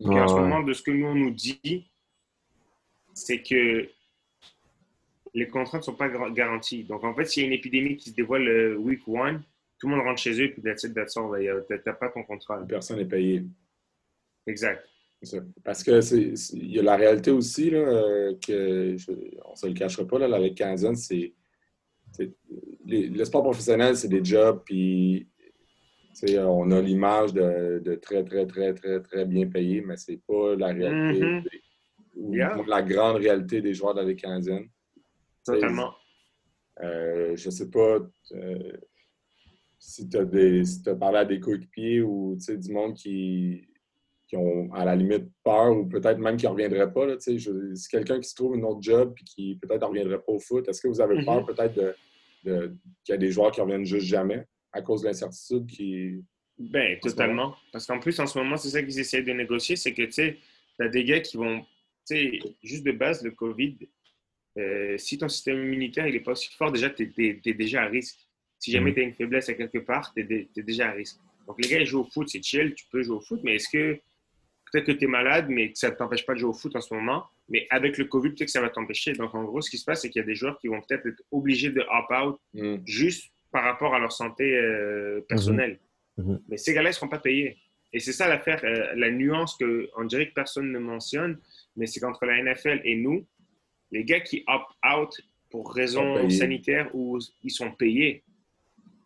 En ce moment, de ce que nous, on nous dit, c'est que les contrats ne sont pas garantis. Donc, en fait, s'il y a une épidémie qui se dévoile le week one, tout le monde rentre chez eux, puis that's it, that's all. Tu n'as pas ton contrat. là. Personne n'est payé. Exact. Parce que c'est, il y a la réalité aussi, là, euh, que je- on ne se le cachera pas, là, Ligue canadienne, c'est. c'est- les- le sport professionnel, c'est des jobs, puis on a l'image de, de très, très, très, très, très bien payé, mais c'est pas la réalité, Mhm. des- ou Yeah. la grande réalité des joueurs de la Ligue canadienne. Totalement. Euh, je sais pas euh, si tu as, parlé à des coéquipiers ou du monde qui, qui ont à la limite peur ou peut-être même qui ne reviendraient pas. Là, je- si quelqu'un qui se trouve un autre job et qui peut-être ne reviendrait pas au foot, est-ce que vous avez peur Mhm. peut-être de, de- qu'il y a des joueurs qui ne reviennent juste jamais? À cause de l'incertitude qui. Ben, totalement. Parce qu'en plus, en ce moment, c'est ça qu'ils essaient de négocier, c'est que, tu sais, t'as des gars qui vont, tu sais, juste de base, le COVID, euh, si ton système immunitaire, il n'est pas aussi fort, déjà, tu es, déjà à risque. Si jamais Mhm. tu as une faiblesse à quelque part, tu es, déjà à risque. Donc, les gars, ils jouent au foot, c'est chill, tu peux jouer au foot, mais est-ce que, peut-être que tu es malade, mais que ça ne t'empêche pas de jouer au foot en ce moment, mais avec le COVID, peut-être que ça va t'empêcher. Donc, en gros, ce qui se passe, c'est qu'il y a des joueurs qui vont peut-être être obligés de hop-out Hmm. juste par rapport à leur santé euh, personnelle. Mhm. Mais ces gars-là ne seront pas payés. Et c'est ça l'affaire, euh, la nuance qu'on dirait que personne ne mentionne, mais c'est qu'entre la NFL et nous, les gars qui opt-out pour payés. sanitaires ou ils sont payés.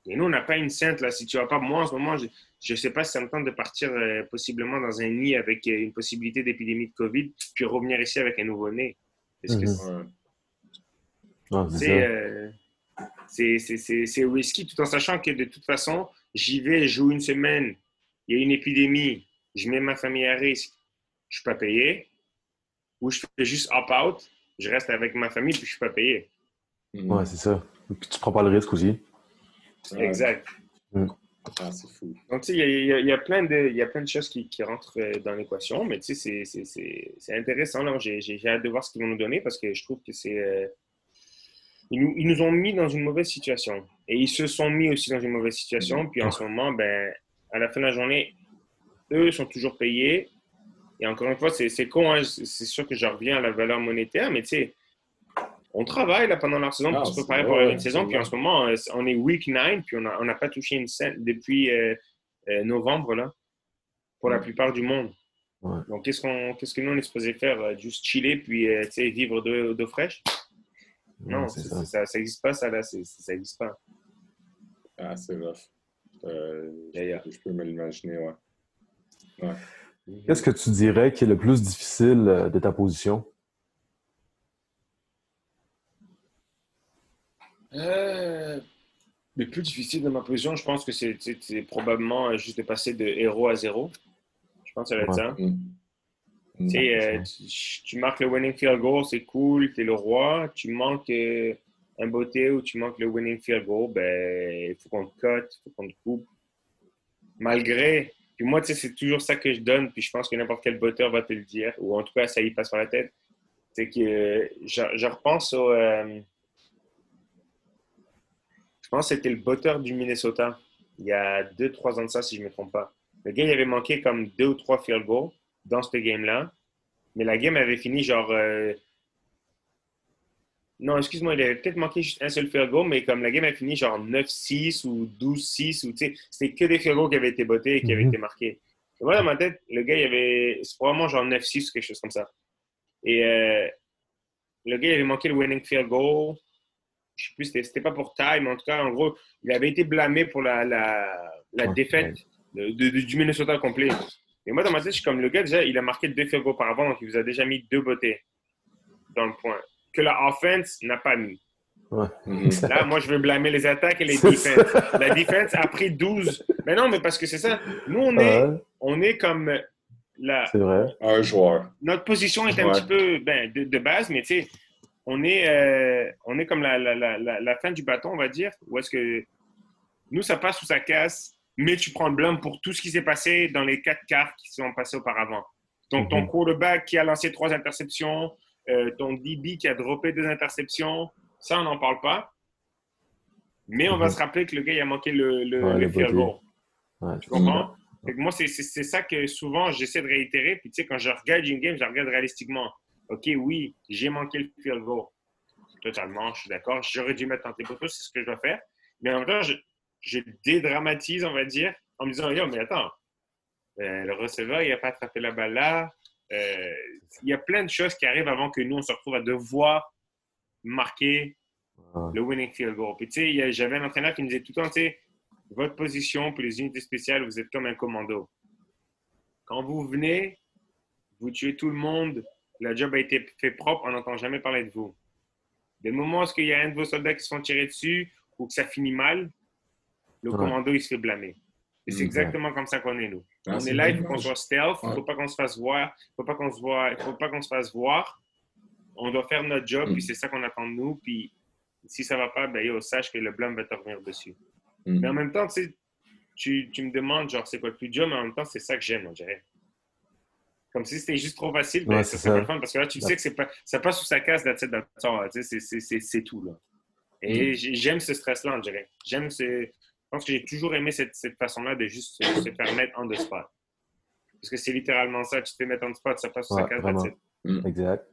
Et nous, on n'a pas une sainte là. Si tu vas pas, moi en ce moment, je ne sais pas si ça me tente de partir euh, possiblement dans un nid avec euh, une possibilité d'épidémie de COVID, puis revenir ici avec un nouveau-né. Est-ce que Mhm. c'est- c'est c'est euh, risky tout en sachant que de toute façon, j'y vais, je joue une semaine, il y a une épidémie, je mets ma famille à risque, je ne suis pas payé, ou je fais juste opt-out, je reste avec ma famille puis je ne suis pas payé. Hmm. Ouais, c'est ça. Puis tu prends pas le risque aussi. Exact. Ah, c'est fou. Donc, tu sais, il y y y a plein de, il y a plein de choses qui, qui rentrent euh, dans l'équation, mais tu sais, c'est- c'est- c'est c'est intéressant. J'ai j'ai- j'ai hâte de voir ce qu'ils vont nous donner parce que je trouve que c'est. Ils, nous, ils nous ont mis dans une mauvaise situation. Et ils se sont mis aussi dans une mauvaise situation. Puis en ce moment, ben, à la fin de la journée, eux sont toujours payés. Et encore une fois, c'est con, hein, c'est sûr que je reviens à la valeur monétaire, mais tu sais, on travaille là, pendant la saison Ah, pour se préparer pour une saison. Puis en ce moment, euh, on est week 9, puis on n'a pas touché une scène depuis euh, euh, novembre, là, pour la plupart du monde. Ouais. Donc, qu'est-ce qu'on, qu'est-ce que nous, on est supposé faire? Juste chiller, puis euh, vivre d'eau d'eau fraîche? Non, Ouais, ça. n'existe pas, ça, là. ça n'existe pas. Ah, c'est rough. Euh, D'ailleurs. je peux me l'imaginer, ouais. Qu'est-ce que tu dirais qui est le plus difficile euh, de ta position? Euh, le plus difficile de ma position, je pense que c'est probablement juste de passer de héros à zéro. Je pense que ça va être ça. Mm. Euh, tu, marques le winning field goal, c'est cool, tu es le roi. Tu manques euh, un beauté ou tu manques le winning field goal, ben, il faut qu'on te cote, il faut qu'on te coupe. Malgré, puis moi, tu sais, c'est toujours ça que je donne, puis je pense que n'importe quel botteur va te le dire, ou en tout cas, ça y passe par la tête. C'est que je, repense au. Euh, je pense que c'était le botteur du Minnesota, il y a deux, trois ans de ça, si je ne me trompe pas. Le gars, il avait manqué comme deux ou trois field goals dans ce game-là. Mais la game avait fini genre. Euh, non, excuse-moi, il avait peut-être manqué juste un seul field goal, mais comme la game a fini genre 9-6 ou 12-6, ou tu sais, c'était que des field goals qui avaient été bottés et qui avaient mhm. été marqués. Et moi, dans ma tête, le gars, il avait. C'est probablement genre 9-6 ou quelque chose comme ça. Et euh, le gars, il avait manqué le winning field goal. Je sais plus, c'était pas pour taille, mais en tout cas, en gros, il avait été blâmé pour la, la, la défaite du Minnesota complet. Et moi, dans ma tête, je suis comme le gars, déjà, il a marqué deux field auparavant, donc il vous a déjà mis deux beautés dans le point. Que la offense n'a pas mis. Mhm. Là, moi, je veux blâmer les attaques et les defenses. La defense a pris 12. Mais non, mais parce que c'est ça. Nous, on est, on est comme la. C'est vrai. Un joueur. Notre position est un petit peu ben, de, base, mais tu sais, on est, euh, on est comme la, la, la, la, fin du bâton, on va dire, où est-ce que nous, ça passe ou ça casse mais tu prends le blâme pour tout ce qui s'est passé dans les quatre quarts qui sont passés auparavant. Donc, ton mhm. quarterback qui a lancé trois interceptions, euh, ton DB qui a droppé deux interceptions, ça, on n'en parle pas. Mais on va mhm. se rappeler que le gars, il a manqué le, le, field goal. tu comprends? moi, c'est ça que souvent, j'essaie de réitérer. Puis, tu sais, quand je regarde une game, je regarde réalistiquement. OK, oui, j'ai manqué le field goal. Totalement, je suis d'accord. J'aurais dû mettre en tes c'est ce que je dois faire. Mais en même temps, je, je dédramatise, on va dire, en me disant, yo, mais attends, euh, le receveur, il n'a pas attrapé la balle là. Euh, il y a plein de choses qui arrivent avant que nous, on se retrouve à devoir marquer le winning field goal. Puis, tu sais, j'avais un entraîneur qui me disait tout le temps, tu sais, votre position pour les unités spéciales, vous êtes comme un commando. Quand vous venez, vous tuez tout le monde, la job a été fait propre, on n'entend jamais parler de vous. Des moments où il y a un de vos soldats qui se font tirer dessus ou que ça finit mal, le commando, il se fait blâmer. Et c'est exactement comme ça qu'on est, nous. Ah, on est là, il faut qu'on soit stealth, il ne faut pas qu'on se fasse voir, il faut pas qu'on se voit, faut pas qu'on se fasse voir. On doit faire notre job, puis mm. c'est ça qu'on attend de nous. Puis si ça va pas, ben yo, sache que le blâme va te revenir dessus. Mm. Mais en même temps, tu, tu me demandes, genre, c'est quoi le plus dur, mais en même temps, c'est ça que j'aime, on dirait. Comme si c'était juste trop facile, ben, c'est ça. parce que là, tu sais que pas, ça passe sous sa casse, c'est tout, là. Et mm. j'aime ce stress-là, on dirait. J'aime ce, je pense que j'ai toujours aimé cette, cette façon-là de juste se, permettre en the spot. Parce que c'est littéralement ça, tu te fais mettre en spot, ça passe sur ouais, sa carte. Mm. Exact.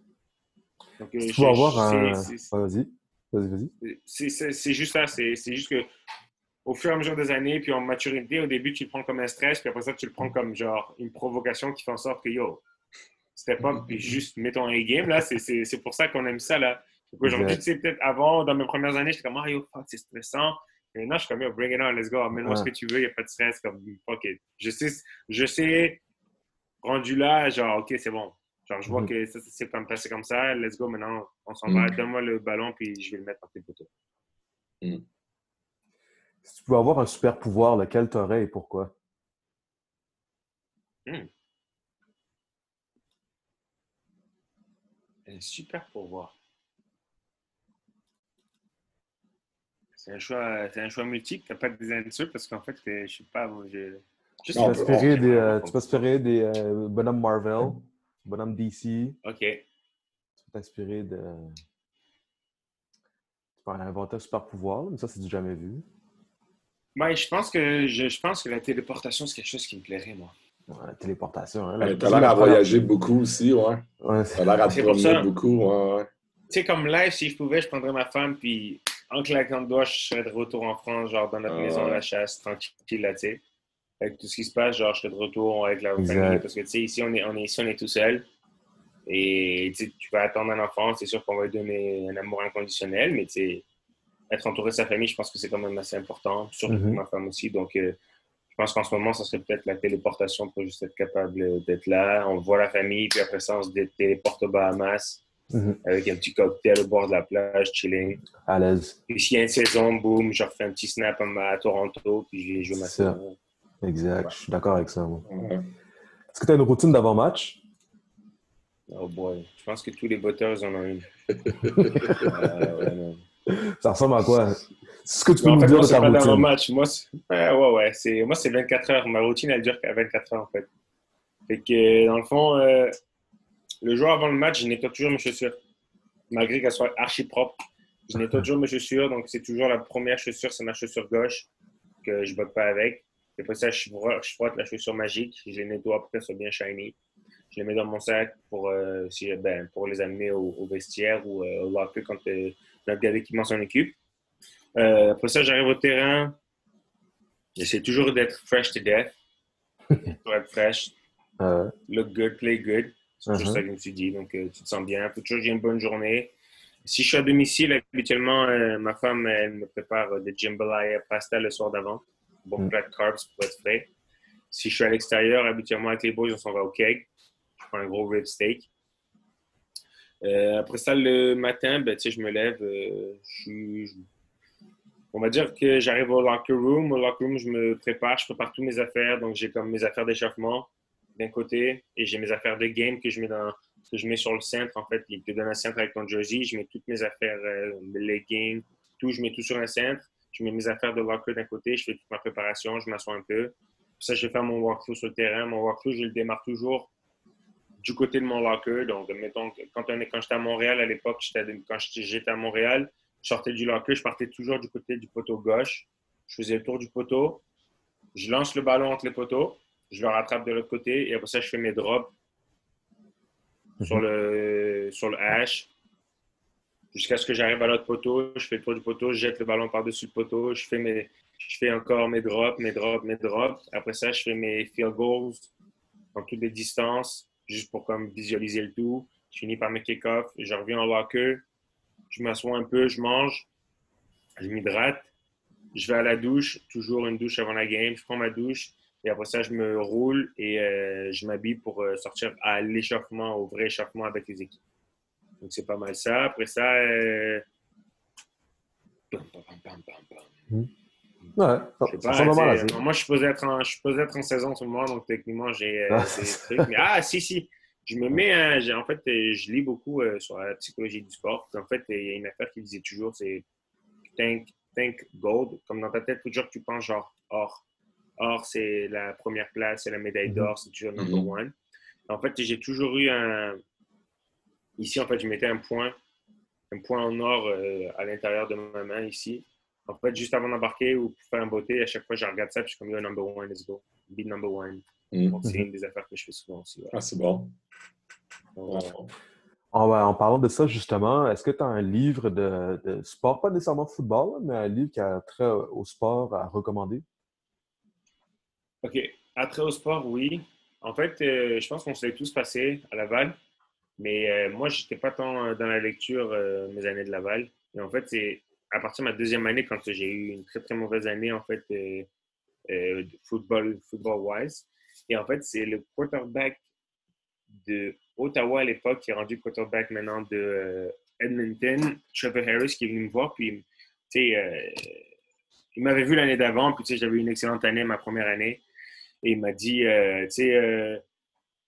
Donc, euh, tu peux avoir un. vas-y. Vas-y, vas-y. C'est juste ça. C'est juste que au fur et à mesure des années, puis en maturité, au début, tu le prends comme un stress, puis après ça, tu le prends comme genre une provocation qui fait en sorte que yo, c'était pas, puis juste mettons un game là, c'est pour ça qu'on aime ça là. Aujourd'hui, tu sais, peut-être avant, dans mes premières années, j'étais comme, ah yo, c'est stressant. Maintenant, je suis comme, bring it on, let's go, amène-moi ce que tu veux, il n'y a pas de stress. Comme, OK, je sais, je sais, rendu là, genre, OK, c'est bon. Genre, je vois mhm. que ça s'est comme passé comme ça, let's go, maintenant, on s'en va, mhm. donne-moi le ballon, puis je vais le mettre dans tes poteaux. Mhm. Si tu pouvais avoir un super pouvoir, lequel tu aurais et pourquoi? Hmm. Un super pouvoir. C'est un choix, c'est un choix multiple. Tu n'as pas des answers parce qu'en fait, je sais pas. Je... tu peux inspirer des, euh, tu peux inspirer des euh, bonhommes Marvel, bonhommes DC. OK. Tu peux t'inspirer de. Tu peux inventer un super pouvoir, mais ça, c'est du jamais vu. Ben, je pense que je, je, pense que la téléportation, c'est quelque chose qui me plairait, moi. Ouais, la téléportation. Hein, la... T'as l'air à voyager beaucoup aussi, ouais. ouais T'as l'air à te promener beaucoup, ouais. Tu sais, comme live, si je pouvais, je prendrais ma femme, puis en claquant de doigts, je serais de retour en France, genre dans notre maison la chasse, tranquille, là, tu sais. Avec tout ce qui se passe, genre, je serais de retour avec la famille. Parce que, tu sais, ici, on est, on est, ici, on est tout seul. Et tu vas attendre un enfant, c'est sûr qu'on va lui donner un amour inconditionnel, mais tu sais, être entouré de sa famille, je pense que c'est quand même assez important, surtout pour mm-hmm. ma femme aussi. Donc, euh, je pense qu'en ce moment, ça serait peut-être la téléportation pour juste être capable d'être là. On voit la famille, puis après ça, on se téléporte aux Bahamas Mhm. avec un petit cocktail au bord de la plage, chilling. À l'aise. Puis s'il y a une saison, boum, je refais un petit snap à, Toronto, puis je joue ma C'est ça. saison. Exact. Je suis d'accord avec ça. Est-ce que tu as une routine d'avant-match? Oh boy, je pense que tous les botteurs en ont une. Euh, ouais, non. Ça ressemble à quoi? C'est ce que tu peux en nous fait, dire moi, de c'est ta pas dans routine. mon match. Moi, c'est ouais, ouais, ouais, c'est moi, c'est 24 heures. Ma routine, elle dure qu'à 24 heures, en fait. Fait que, dans le fond, euh, le jour avant le match, je nettoie toujours mes chaussures. Malgré qu'elles soient archi propres, je nettoie toujours mes chaussures. Donc, c'est toujours la première chaussure, c'est ma chaussure gauche que je ne botte pas avec. Et après ça, je frotte, je frotte la chaussure magique. Je les nettoie pour qu'elles soient bien shiny. Je les mets dans mon sac pour, euh, si- ben, pour les amener au, au vestiaire ou euh, au locker quand euh, notre gars d'équipement s'en occupe. Après ça, j'arrive au terrain. J'essaie toujours d'être fresh to death. pour être fresh. Look good, play good. C'est toujours Mhm. ça que je me suis dit. Donc, euh, tu te sens bien. Faut toujours j'ai une bonne journée. Si je suis à domicile, habituellement, euh, ma femme, elle me prépare euh, des jambalaya pasta le soir d'avant. Bon Mhm. plat de carbs pour être frais. Si je suis à l'extérieur, habituellement, avec les boys, on s'en va au keg. Je prends un gros rib steak. Euh, après ça, le matin, ben, je me lève. euh, je suis- je- on va dire que j'arrive au locker room. Au locker room, je me prépare, je prépare toutes mes affaires. Donc, j'ai comme mes affaires d'échauffement d'un côté et j'ai mes affaires de game que je mets que je mets sur le centre en fait. Il te donne un centre avec ton jersey. Je mets toutes mes affaires, euh, mes leggings, tout. Je mets tout sur un centre. Je mets mes affaires de locker d'un côté. Je fais toute ma préparation. Je m'assois un peu. Ça, je vais faire mon walkthrough sur le terrain. Mon walkthrough, je le démarre toujours du côté de mon locker. Donc, mettons, quand, on est, quand j'étais à Montréal à l'époque, quand j'étais à Montréal, je sortais du locker, je partais toujours du côté du poteau gauche. Je faisais le tour du poteau. Je lance le ballon entre les poteaux. Je le rattrape de l'autre côté. Et après ça, je fais mes drops sur le, sur le hash jusqu'à ce que j'arrive à l'autre poteau. Je fais le tour du poteau, je jette le ballon par-dessus le poteau. Je fais, mes, je fais encore mes drops, mes drops, mes drops. Après ça, je fais mes field goals dans toutes les distances, juste pour comme visualiser le tout. Je finis par mes kick-offs. Je reviens en locker. Je m'assois un peu, je mange. Je m'hydrate. Je vais à la douche, toujours une douche avant la game. Je prends ma douche. Et après ça, je me roule et euh, je m'habille pour euh, sortir à l'échauffement, au vrai échauffement avec les équipes. Donc, c'est pas mal ça. Après ça, euh... pam. Ouais, Je ça pas, mal moi, je suis supposé être en, je suis supposé être en saison en ce moment, donc techniquement, j'ai Ah. des trucs. Mais, ah, si, si. Je me mets, hein, en fait, je lis beaucoup sur la psychologie du sport. En fait, il y a une affaire qui disait toujours, c'est think, think gold. Comme dans ta tête, toujours tu penses genre or. Or, c'est la première place, c'est la médaille Mhm. d'or, c'est toujours number Mhm. one. En fait, j'ai toujours eu un. Ici, en fait, je mettais un point, un point en or euh, à l'intérieur de ma main ici. En fait, juste avant d'embarquer ou pour faire un beauté, à chaque fois, je regarde ça puis je suis comme, yo, number one, let's go. Be number one. Mm. Donc, c'est une des affaires que je fais souvent aussi. ouais. Ah, c'est bon. Donc, euh, En, en parlant de ça, justement, est-ce que tu as un livre de, de sport, pas nécessairement football, mais un livre qui a trait au sport à recommander? OK. Attrait au sport, oui. En fait, euh, je pense qu'on se l'est tous passé à Laval. Mais euh, moi, je n'étais pas tant euh, dans la lecture mes années de Laval. Et en fait, c'est à partir de ma deuxième année, quand j'ai eu une très, très mauvaise année, en fait, football, football-wise. Et en fait, c'est le quarterback de Ottawa à l'époque qui est rendu quarterback maintenant de Edmonton, Trevor Harris, qui est venu me voir. Puis, tu sais, il m'avait vu l'année d'avant. Puis, tu sais, j'avais une excellente année, ma première année. Et il m'a dit, euh, tu sais, euh,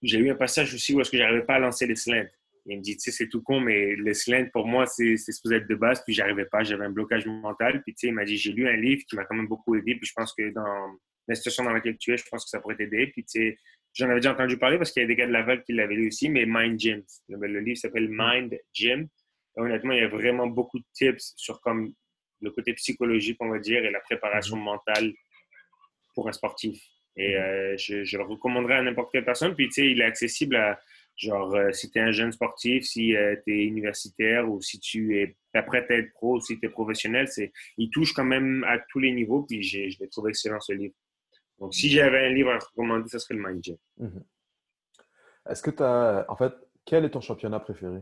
j'ai eu un passage aussi où est-ce que j'arrivais pas à lancer les slants. Il me dit, tu sais, c'est tout con, mais les slants, pour moi, c'est supposé être de base, puis j'arrivais pas, j'avais un blocage mental. Puis, tu sais, il m'a dit, j'ai lu un livre qui m'a quand même beaucoup aidé, puis je pense que dans la situation dans laquelle tu es, je pense que ça pourrait t'aider. Puis, tu sais, j'en avais déjà entendu parler parce qu'il y a des gars de Laval qui l'avaient lu aussi, mais Mind Gym. Le, le livre s'appelle Mind Gym. Et honnêtement, il y a vraiment beaucoup de tips sur comme le côté psychologique, on va dire, et la préparation mentale pour un sportif. Et euh, je, je le recommanderais à n'importe quelle personne. Puis, tu sais, il est accessible à, genre, euh, si tu es un jeune sportif, si tu es universitaire ou si tu es prêt à être pro si tu es professionnel. C'est, il touche quand même à tous les niveaux. Puis, je l'ai trouvé excellent, ce livre. Donc, si j'avais un livre à recommander, ce serait le Mind Gym. Mhm. Est-ce que tu as. En fait, quel est ton championnat préféré?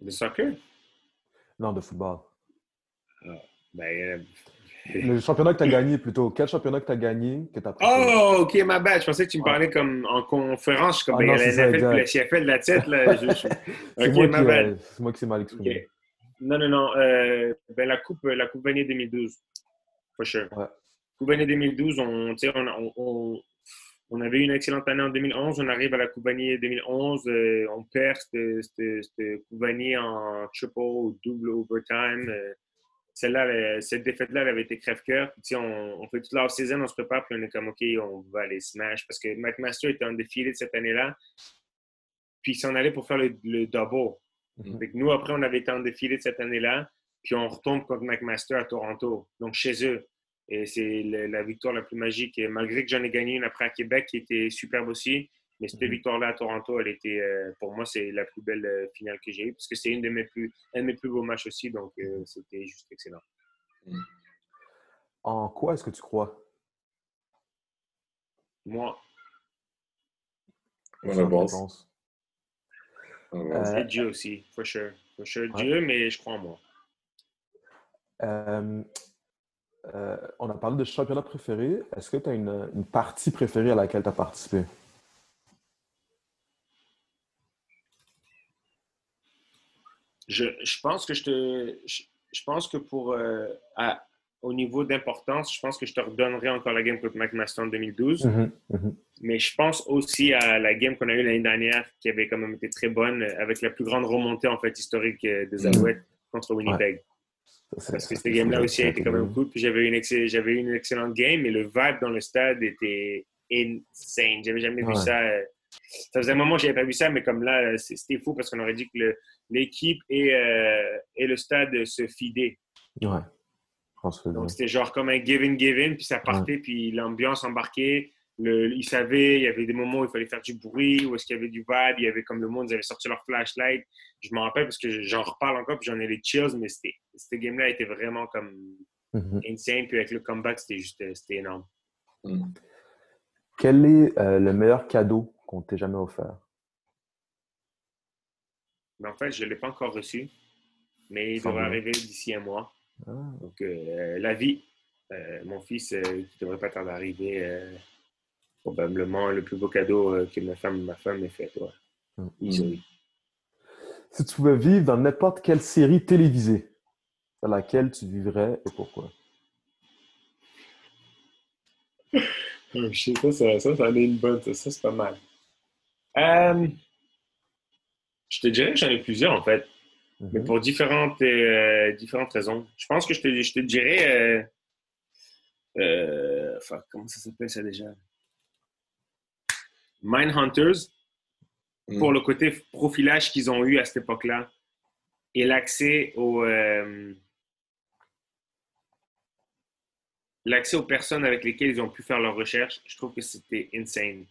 Le soccer? Non, de football. Ben, euh, Le championnat que tu as gagné plutôt. Quel championnat que tu as gagné que as Oh, ok, ma bad. Je pensais que tu me parlais comme en conférence. comme ah, non, la NFL la CFL, la tête. Là, c'est moi, moi, qui s'est mal exprimé. Non, non, non. Euh, ben, la Coupe, la coupe Vanier 2012. For sure. Ouais. Coupe Vanier 2012, on, on, on, on, avait une excellente année en 2011. On arrive à la Coupe Vanier 2011. Euh, on perd cette Coupe en triple ou double overtime. Celle-là, cette défaite-là, elle avait été crève-cœur. On, on fait toute la saison on se prépare, puis on est comme, OK, on va aller smash. Parce que McMaster était en défilé de cette année-là. Puis il s'en allait pour faire le, double. Mhm. Nous, après, on avait été en défilé de cette année-là. Puis on retombe contre McMaster à Toronto, donc chez eux. Et c'est la victoire la plus magique. Et malgré que j'en ai gagné une après à Québec qui était superbe aussi, mais cette mhm. victoire-là à Toronto, elle était, euh, pour moi, c'est la plus belle euh, finale que j'ai eue parce que c'est une de mes plus, un de mes plus beaux matchs aussi. Donc, euh, c'était juste excellent. En quoi est-ce que tu crois? Moi. Bonne réponse. C'est Dieu aussi, for sure. For sure, Dieu, mais je crois en moi. on a parlé de championnat préféré. Est-ce que tu as une, une partie préférée à laquelle tu as participé? Je, pense que je te. Je, pense que pour. Euh, au niveau d'importance, je pense que je te redonnerai encore la game contre McMaster en 2012. Mm-hmm, mm-hmm. Mais je pense aussi à la game qu'on a eue l'année dernière, qui avait quand même été très bonne, avec la plus grande remontée en fait historique euh, des mm-hmm. Alouettes contre Winnipeg. Parce que cette game-là aussi a été quand même cool. Puis j'avais une, une excellente game, et le vibe dans le stade était insane. J'avais jamais vu ça. Euh, ça faisait un moment que j'avais pas vu ça, mais comme là, c'était fou parce qu'on aurait dit que l'équipe et, euh, et, le stade se fidaient. Ouais. Donc, c'était genre comme un give-in, puis ça partait, puis l'ambiance embarquait. Le, ils savaient, il y avait des moments où il fallait faire du bruit, où est-ce qu'il y avait du vibe, il y avait comme le monde, ils avaient sorti leur flashlight. Je m'en rappelle parce que j'en reparle encore, puis j'en ai les chills, mais ce game-là était vraiment comme mm-hmm. insane, puis avec le comeback, c'était juste c'était énorme. Mm. Quel est euh, le meilleur cadeau qu'on t'ait jamais offert? en fait, je ne l'ai pas encore reçu, mais il devrait arriver d'ici un mois. Ah. Donc, euh, la vie, euh, mon fils, euh, qui ne devrait pas tarder d'arriver, probablement le plus beau cadeau que ma femme ma femme m'ait fait. Mm. Si tu pouvais vivre dans n'importe quelle série télévisée, dans laquelle tu vivrais et pourquoi? je sais pas, ça, ça, ça en est une bonne. Ça, c'est pas mal. Euh, je te dirais que j'en ai plusieurs, en fait. Mais mhm. pour différentes, euh, différentes raisons. Je pense que je te, je te dirais. Euh, enfin, comment ça s'appelle ça déjà? Mindhunters, mhm. pour le côté profilage qu'ils ont eu à cette époque-là et l'accès au. l'accès aux personnes avec lesquelles ils ont pu faire leurs recherches, je trouve que c'était insane.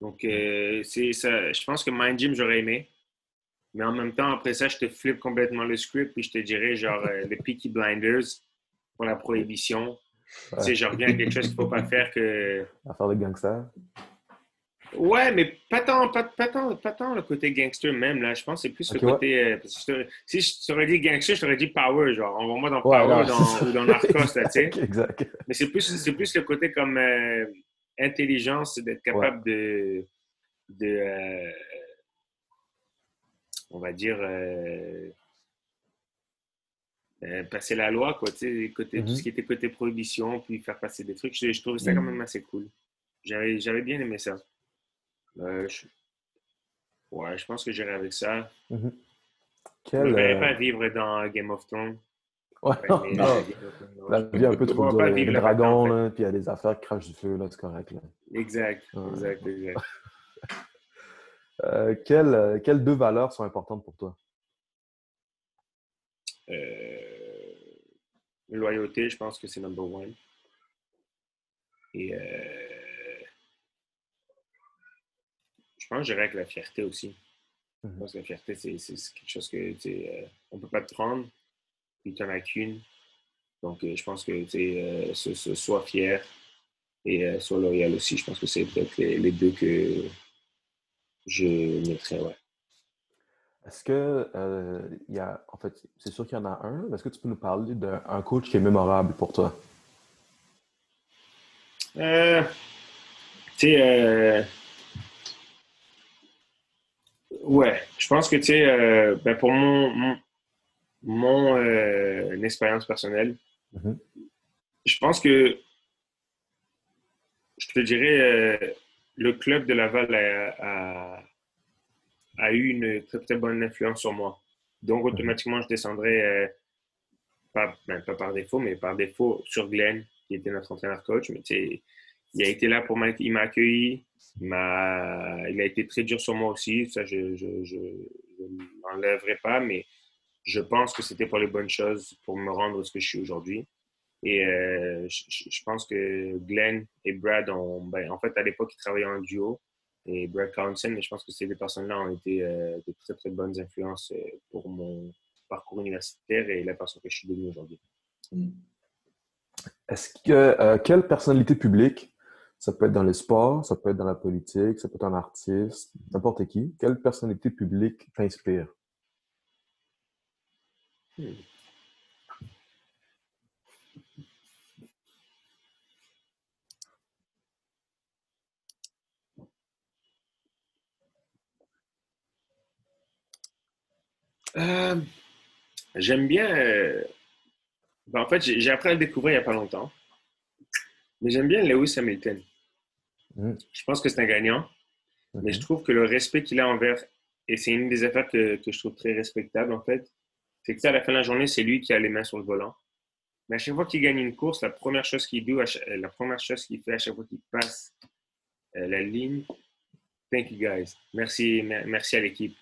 Donc, euh, c'est ça. Je pense que Mind Gym, j'aurais aimé. Mais en même temps, après ça, je te flippe complètement le script puis je te dirais genre euh, les Peaky Blinders pour la prohibition. Tu sais, je reviens à quelque chose qu'il ne faut pas faire que. Affaire de gangster. Ouais, mais pas tant, pas, pas, tant, pas tant le côté gangster même, là. Je pense que c'est plus le côté. Euh, si je t'aurais dit gangster, je t'aurais dit power, genre. On va moi dans power dans, ou dans Narcos, là, tu sais. exact. Mais c'est plus, plus le côté comme intelligence, d'être capable de, de euh, on va dire, euh, euh, passer la loi, quoi, tu sais, côté, tout ce mm-hmm. qui était côté prohibition, puis faire passer des trucs. Je, je trouvais ça quand mm-hmm. même assez cool. J'avais bien aimé ça. je, ouais, je pense que j'irai avec ça. Mm-hmm. Je ne vais pas vivre dans Game of Thrones. Ouais, non, non. La vie un peu trop de les dragons, puis il y a des affaires qui crachent du feu, là, c'est correct. Là. Exact, exact, exact. euh, quelles, euh, quelles, deux valeurs sont importantes pour toi? Euh, loyauté, je pense que c'est number one. Et euh, je pense que j'irais avec la fierté aussi. Je mhm. pense que la fierté, c'est quelque chose que euh, on ne peut pas te prendre tu as qu'une. Donc, euh, je pense que euh, ce, sois fier et euh, sois loyal aussi. Je pense que c'est peut-être les, deux que je mettrais. Ouais. Est-ce que euh, il y a, en fait, c'est sûr qu'il y en a un, mais est-ce que tu peux nous parler d'un coach qui est mémorable pour toi? Euh, tu sais, euh, ouais, je pense que, tu sais, euh, ben pour mon, mon, mon euh, expérience personnelle, Mhm. je pense que, je te dirais, euh, le club de Laval a, a, a eu une très, très bonne influence sur moi. Donc, automatiquement, je descendrais, euh, pas, ben, pas par défaut, mais par défaut sur Glenn, qui était notre entraîneur-coach. Mais il a été là pour m'ac- il m'a accueilli. Il, m'a, il a été très dur sur moi aussi. Ça, je ne l'enlèverai pas, mais je pense que c'était pour les bonnes choses pour me rendre ce que je suis aujourd'hui. Et euh, je, pense que Glenn et Brad ont, ben, en fait, à l'époque, ils travaillaient en duo. Et Brad Townsend, mais je pense que ces deux personnes-là ont été euh, de très, très bonnes influences euh, pour mon parcours universitaire et la personne que je suis devenu aujourd'hui. Est-ce que quelle personnalité publique, ça peut être dans les sports, ça peut être dans la politique, ça peut être un artiste, n'importe qui, quelle personnalité publique t'inspire? Euh, j'aime bien. euh, ben, en fait, j'ai appris à le découvrir il n'y a pas longtemps. Mais j'aime bien Lewis Hamilton. Mm. Je pense que c'est un gagnant. Mais je Mhm. trouve que le respect qu'il a envers, et c'est une des affaires que, que je trouve très respectable en fait, c'est que sais, à la fin de la journée, c'est lui qui a les mains sur le volant. Mais à chaque fois qu'il gagne une course, la première chose qu'il cha- la première fait à chaque fois qu'il passe euh, la ligne, thank you guys, merci, mer- merci à l'équipe.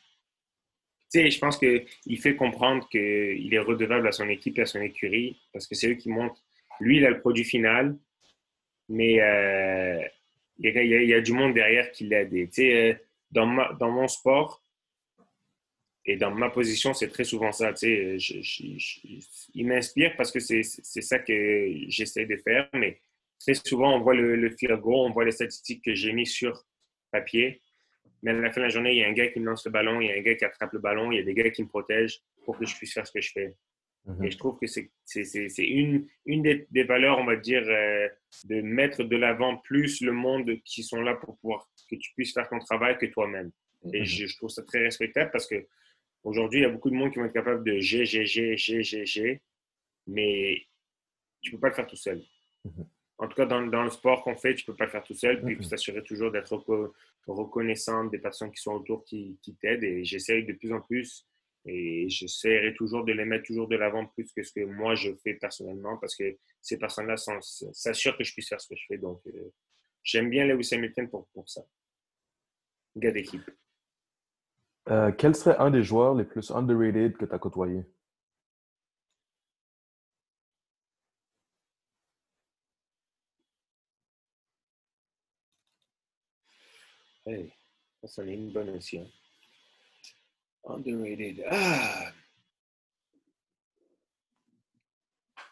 Tu sais, je pense qu'il fait comprendre qu'il est redevable à son équipe et à son écurie parce que c'est eux qui montent. Lui, il a le produit final, mais euh, il, y a, du monde derrière qui l'aide. Tu sais, euh, dans, ma- dans mon sport et dans ma position, c'est très souvent ça. Tu sais, je- je- je- il m'inspire parce que c'est ça que j'essaie de faire, mais très souvent, on voit le, le field goal, on voit les statistiques que j'ai mis sur papier. Mais à la fin de la journée, il y a un gars qui me lance le ballon, il y a un gars qui attrape le ballon, il y a des gars qui me protègent pour que je puisse faire ce que je fais. Mhm. Et je trouve que c'est une, une des, des valeurs, on va dire, euh, de mettre de l'avant plus le monde qui sont là pour pouvoir que tu puisses faire ton travail que toi-même. Et je, je trouve ça très respectable parce que aujourd'hui, il y a beaucoup de monde qui vont être capables de G, G, G, G, G, G, mais tu peux pas le faire tout seul. Mhm. En tout cas, dans, dans le sport qu'on fait, tu peux pas le faire tout seul. Puis Mhm. s'assurer toujours d'être reco- reconnaissant des personnes qui sont autour qui, qui t'aident. Et j'essaye de plus en plus. Et j'essaierai toujours de les mettre toujours de l'avant plus que ce que moi je fais personnellement parce que ces personnes-là s'assurent que je puisse faire ce que je fais. Donc, euh, j'aime bien Lewis Hamilton pour, pour ça. Gars d'équipe. Euh, quel serait un des joueurs les plus underrated que tu as côtoyé? Hey, ça, est une bonne aussi. hein. Underrated. Ah!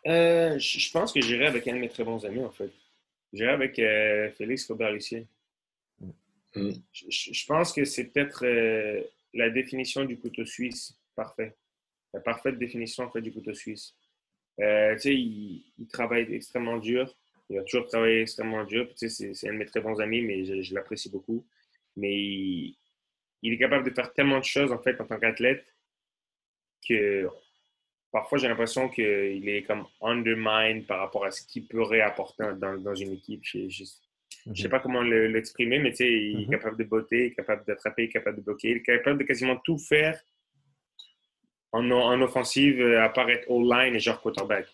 Euh, je je pense que j'irai avec un de mes très bons amis, en fait. J'irai avec euh, Félix Robert-Lucier. Mm. Je, je- je pense que c'est peut-être euh, la définition du couteau suisse parfait. La parfaite définition, en fait, du couteau suisse. Euh, tu sais, il, il travaille extrêmement dur. Il a toujours travaillé extrêmement dur. Tu sais, c'est un de mes très bons amis, mais je, l'apprécie beaucoup. Mais il, est capable de faire tellement de choses, en fait, en tant qu'athlète, que parfois j'ai l'impression qu'il est comme undermined par rapport à ce qu'il pourrait apporter dans, une équipe. Je, je sais pas comment le- l'exprimer, mais tu sais, il est Mhm. capable de botter, il est capable d'attraper, il est capable de bloquer, il est capable de quasiment tout faire en, en offensive, euh, à part être all-line et genre quarterback.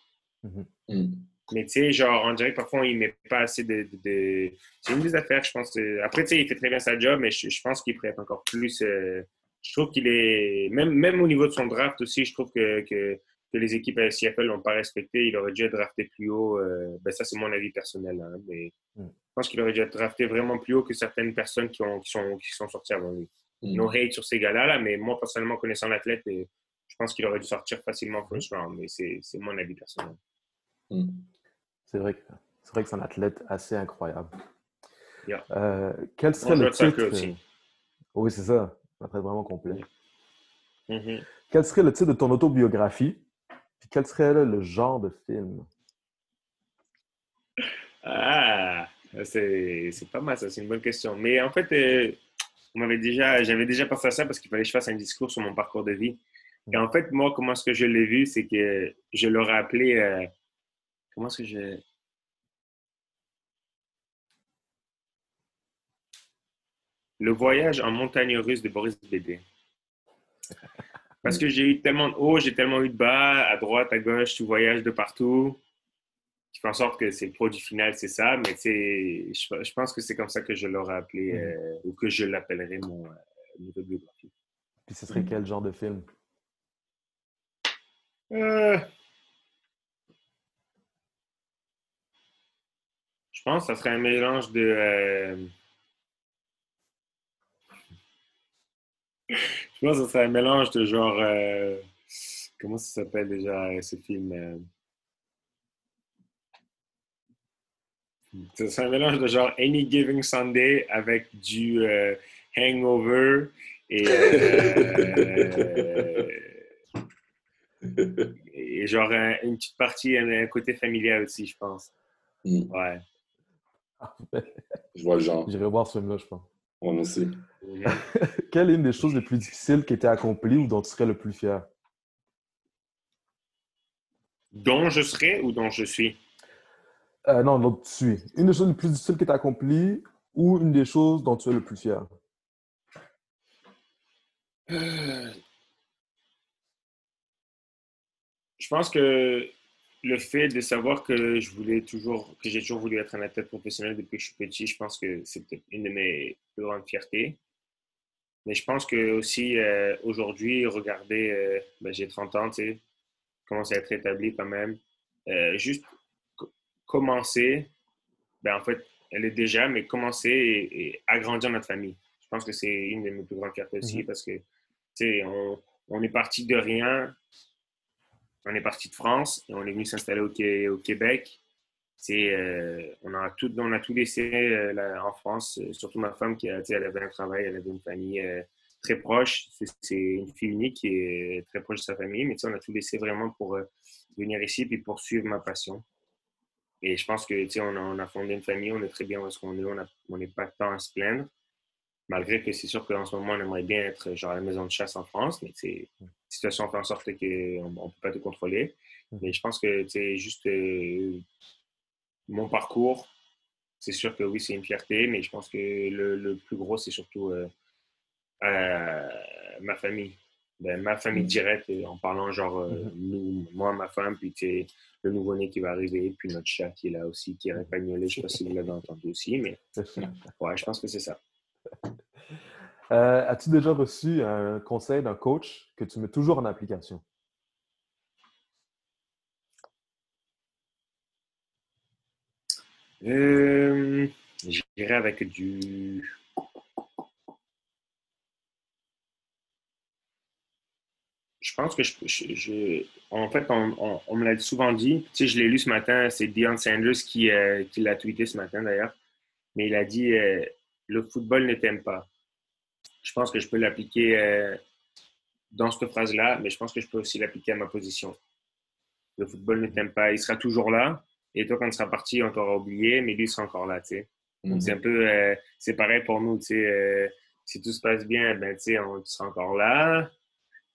Mm. Mais tu sais, genre, on dirait que parfois, il met pas assez de. de- de- C'est une des affaires, je pense. euh, Après, tu sais, il fait très bien sa job, mais je, je pense qu'il pourrait être encore plus. euh, Je trouve qu'il est. Même, même au niveau de son draft aussi, je trouve que, que, que les équipes à CFL l'ont pas respecté. Il aurait dû être drafté plus haut. euh, Ben, ça, c'est mon avis personnel. hein, mais Mm. je pense qu'il aurait dû être drafté vraiment plus haut que certaines personnes qui, ont, qui, sont, qui sont sorties avant lui. Mm. No hate sur ces gars-là, là, mais moi, personnellement, connaissant l'athlète, euh, je pense qu'il aurait dû sortir facilement first round. Mais c'est c'est mon avis personnel. Mm. C'est vrai que c'est vrai que c'est un athlète assez incroyable. Yeah. Euh, quel serait le titre? aussi. Oui, c'est ça. Un athlète vraiment complet. Mhm. Quel serait le titre de ton autobiographie? Puis quel serait le genre de film? Ah, c'est pas mal, ça, c'est une bonne question. Mais en fait, euh, m'avait déjà, j'avais déjà pensé à ça parce qu'il fallait que je fasse un discours sur mon parcours de vie. Et en fait, moi, comment est-ce que je l'ai vu, c'est que je l'aurais appelé. euh, comment est-ce que je. Le voyage en montagne russe de Boris Bédé. Parce que j'ai eu tellement de hauts, j'ai tellement eu de bas, à droite, à gauche, tu voyages de partout. Qui fait en sorte que c'est le produit final, c'est ça. Mais je, je pense que c'est comme ça que je l'aurais appelé, Mhm. euh, ou que je l'appellerai mon, euh, mon autobiographie. Puis ce serait quel genre de film? Euh, Je pense que ça serait un mélange de. Je pense que ça serait un mélange de genre. euh, Comment ça s'appelle déjà euh, ce film? euh? Ça serait un mélange de genre Any Giving Sunday avec du euh, Hangover et. euh, et genre un- une petite partie, un, un côté familial aussi, je pense. Mm. Ouais. Je vois le genre. J'irai voir ce film-là, je pense. On aussi. Quelle est une des choses les plus difficiles qui étaient accomplies ou dont tu serais le plus fier? Dont je serai ou dont je suis? Euh, non, dont tu suis. Une des choses les plus difficiles qui étaient accomplies ou une des choses dont tu es le plus fier? Je pense que le fait de savoir que je voulais toujours, que j'ai toujours voulu être un athlète professionnel depuis que je suis petit, je pense que c'est peut-être une de mes plus grandes fiertés. Mais je pense que aussi euh, aujourd'hui, regardez, euh, ben, j'ai 30 ans, tu sais, commence à être établi quand même. Euh, juste co- commencer, ben en fait, elle est déjà, mais commencer et, et agrandir notre famille. Je pense que c'est une de mes plus grandes fiertés aussi Mhm. parce que, tu sais, on, on est parti de rien on est parti de France et on est venu s'installer au, au Québec. Euh, on, a tout, on a tout laissé euh, là, en France, euh, surtout ma femme qui a, elle avait un travail, elle avait une famille très proche. C'est, une fille unique qui est très proche de sa famille, mais on a tout laissé vraiment pour venir ici et poursuivre ma passion. Et je pense que on a, on a fondé une famille, on est très bien où est-ce qu'on est, on n'est pas tant à se plaindre. Malgré que c'est sûr qu'en ce moment, on aimerait bien être genre à la maison de chasse en France, mais la situation fait en sorte qu'on ne peut pas tout contrôler. Mais je pense que c'est juste euh, mon parcours. C'est sûr que oui, c'est une fierté, mais je pense que le, le plus gros, c'est surtout euh, euh, ma famille. Ben, ma famille Mm. directe, euh, en parlant genre euh, Mhm. nous, moi, ma femme, puis tu sais, le nouveau-né qui va arriver, puis notre chat qui est là aussi, qui est répagnolé. Je ne sais pas si vous l'avez entendu aussi, mais ouais, je pense que c'est ça. As-tu déjà reçu un conseil d'un coach que tu mets toujours en application? Euh, J'irai avec du. Je pense que je. je- en fait, on me l'a souvent dit. Tu sais, je l'ai lu ce matin. C'est Deion Sanders qui, euh, qui l'a tweeté ce matin d'ailleurs. Mais il a dit euh, Le football ne t'aime pas. Je pense que je peux l'appliquer euh, dans cette phrase-là, mais je pense que je peux aussi l'appliquer à ma position. Le football ne t'aime pas. Il sera toujours là. Et toi, quand tu seras parti, on t'aura oublié, mais lui, il sera encore là, tu sais. Donc, c'est un peu, euh, c'est pareil pour nous, tu sais. euh, si tout se passe bien, ben, tu sais, on tu seras encore là.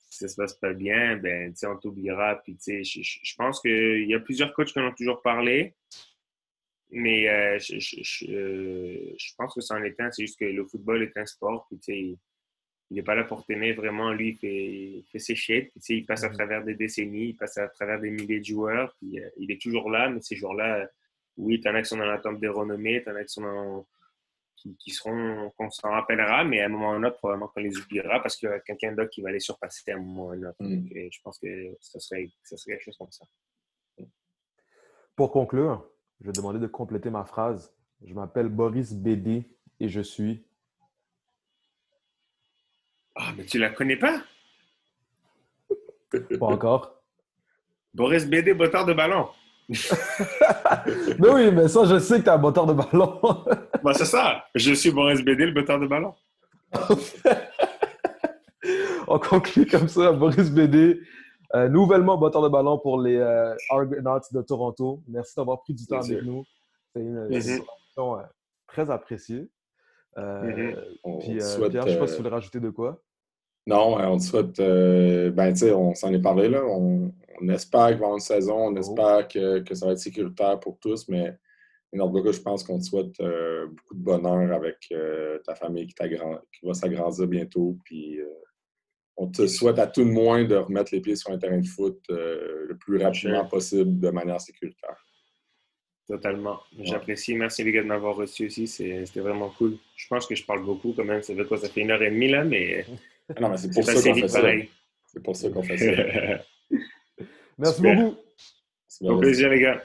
Si ça se passe pas bien, ben, tu sais, on t'oubliera. Puis, tu sais, je, pense qu'il y a plusieurs coachs qui en ont toujours parlé. Mais euh, je, je- je- euh, je pense que c'en est un. C'est juste que le football est un sport. Puis, tu sais, il- n'est pas là pour t'aimer vraiment. Lui, il fait, il fait ses shit. Puis, tu sais, il passe à Mhm. travers des décennies, il passe à travers des milliers de joueurs. Puis, euh, il est toujours là, mais ces joueurs-là, oui, t'en as qui sont dans l'attente des renommées, t'en as qui sont dans- qui, qui seront, qu'on s'en rappellera, mais à un moment ou à un autre, probablement qu'on les oubliera parce qu'il y a quelqu'un d'autre qui va les surpasser à un moment ou à un autre. Mm. Donc, euh, je pense que ça serait, ça serait quelque chose comme ça. Pour conclure, je vais demander de compléter ma phrase. Je m'appelle Boris BD et je suis. Ah, mais tu la connais pas? Pas encore. Boris BD, botteur de ballon. Mais oui, mais ça, je sais que tu es un moteur de ballon. Bah, c'est ça. Je suis Boris BD, le botteur de ballon. on conclut comme ça. Boris Bédé, euh, nouvellement batteur de ballon pour les euh, Argonauts de Toronto. Merci d'avoir pris du temps avec nous. C'est une, mm très appréciée. Mm-hmm. Puis, Pierre, je ne sais pas si tu voulais rajouter de quoi. Non, on te souhaite. ben, tu sais, on s'en est parlé là. On, espère qu'il va y avoir une saison, on oh. espère que, que, ça va être sécuritaire pour tous, mais en je pense qu'on te souhaite euh, beaucoup de bonheur avec euh, ta famille qui, qui va s'agrandir bientôt. Puis euh, on te souhaite à tout le moins de remettre les pieds sur un terrain de foot le plus rapidement possible de manière sécuritaire. Totalement. J'apprécie. Merci les gars de m'avoir reçu aussi. C'était vraiment cool. Je pense que je parle beaucoup quand même. Ça fait quoi? Ça fait une heure et demie là, mais. non, mais c'est pour, ça qu'on fait ça. C'est pour ça qu'on fait ça. Merci beaucoup. Au plaisir les gars.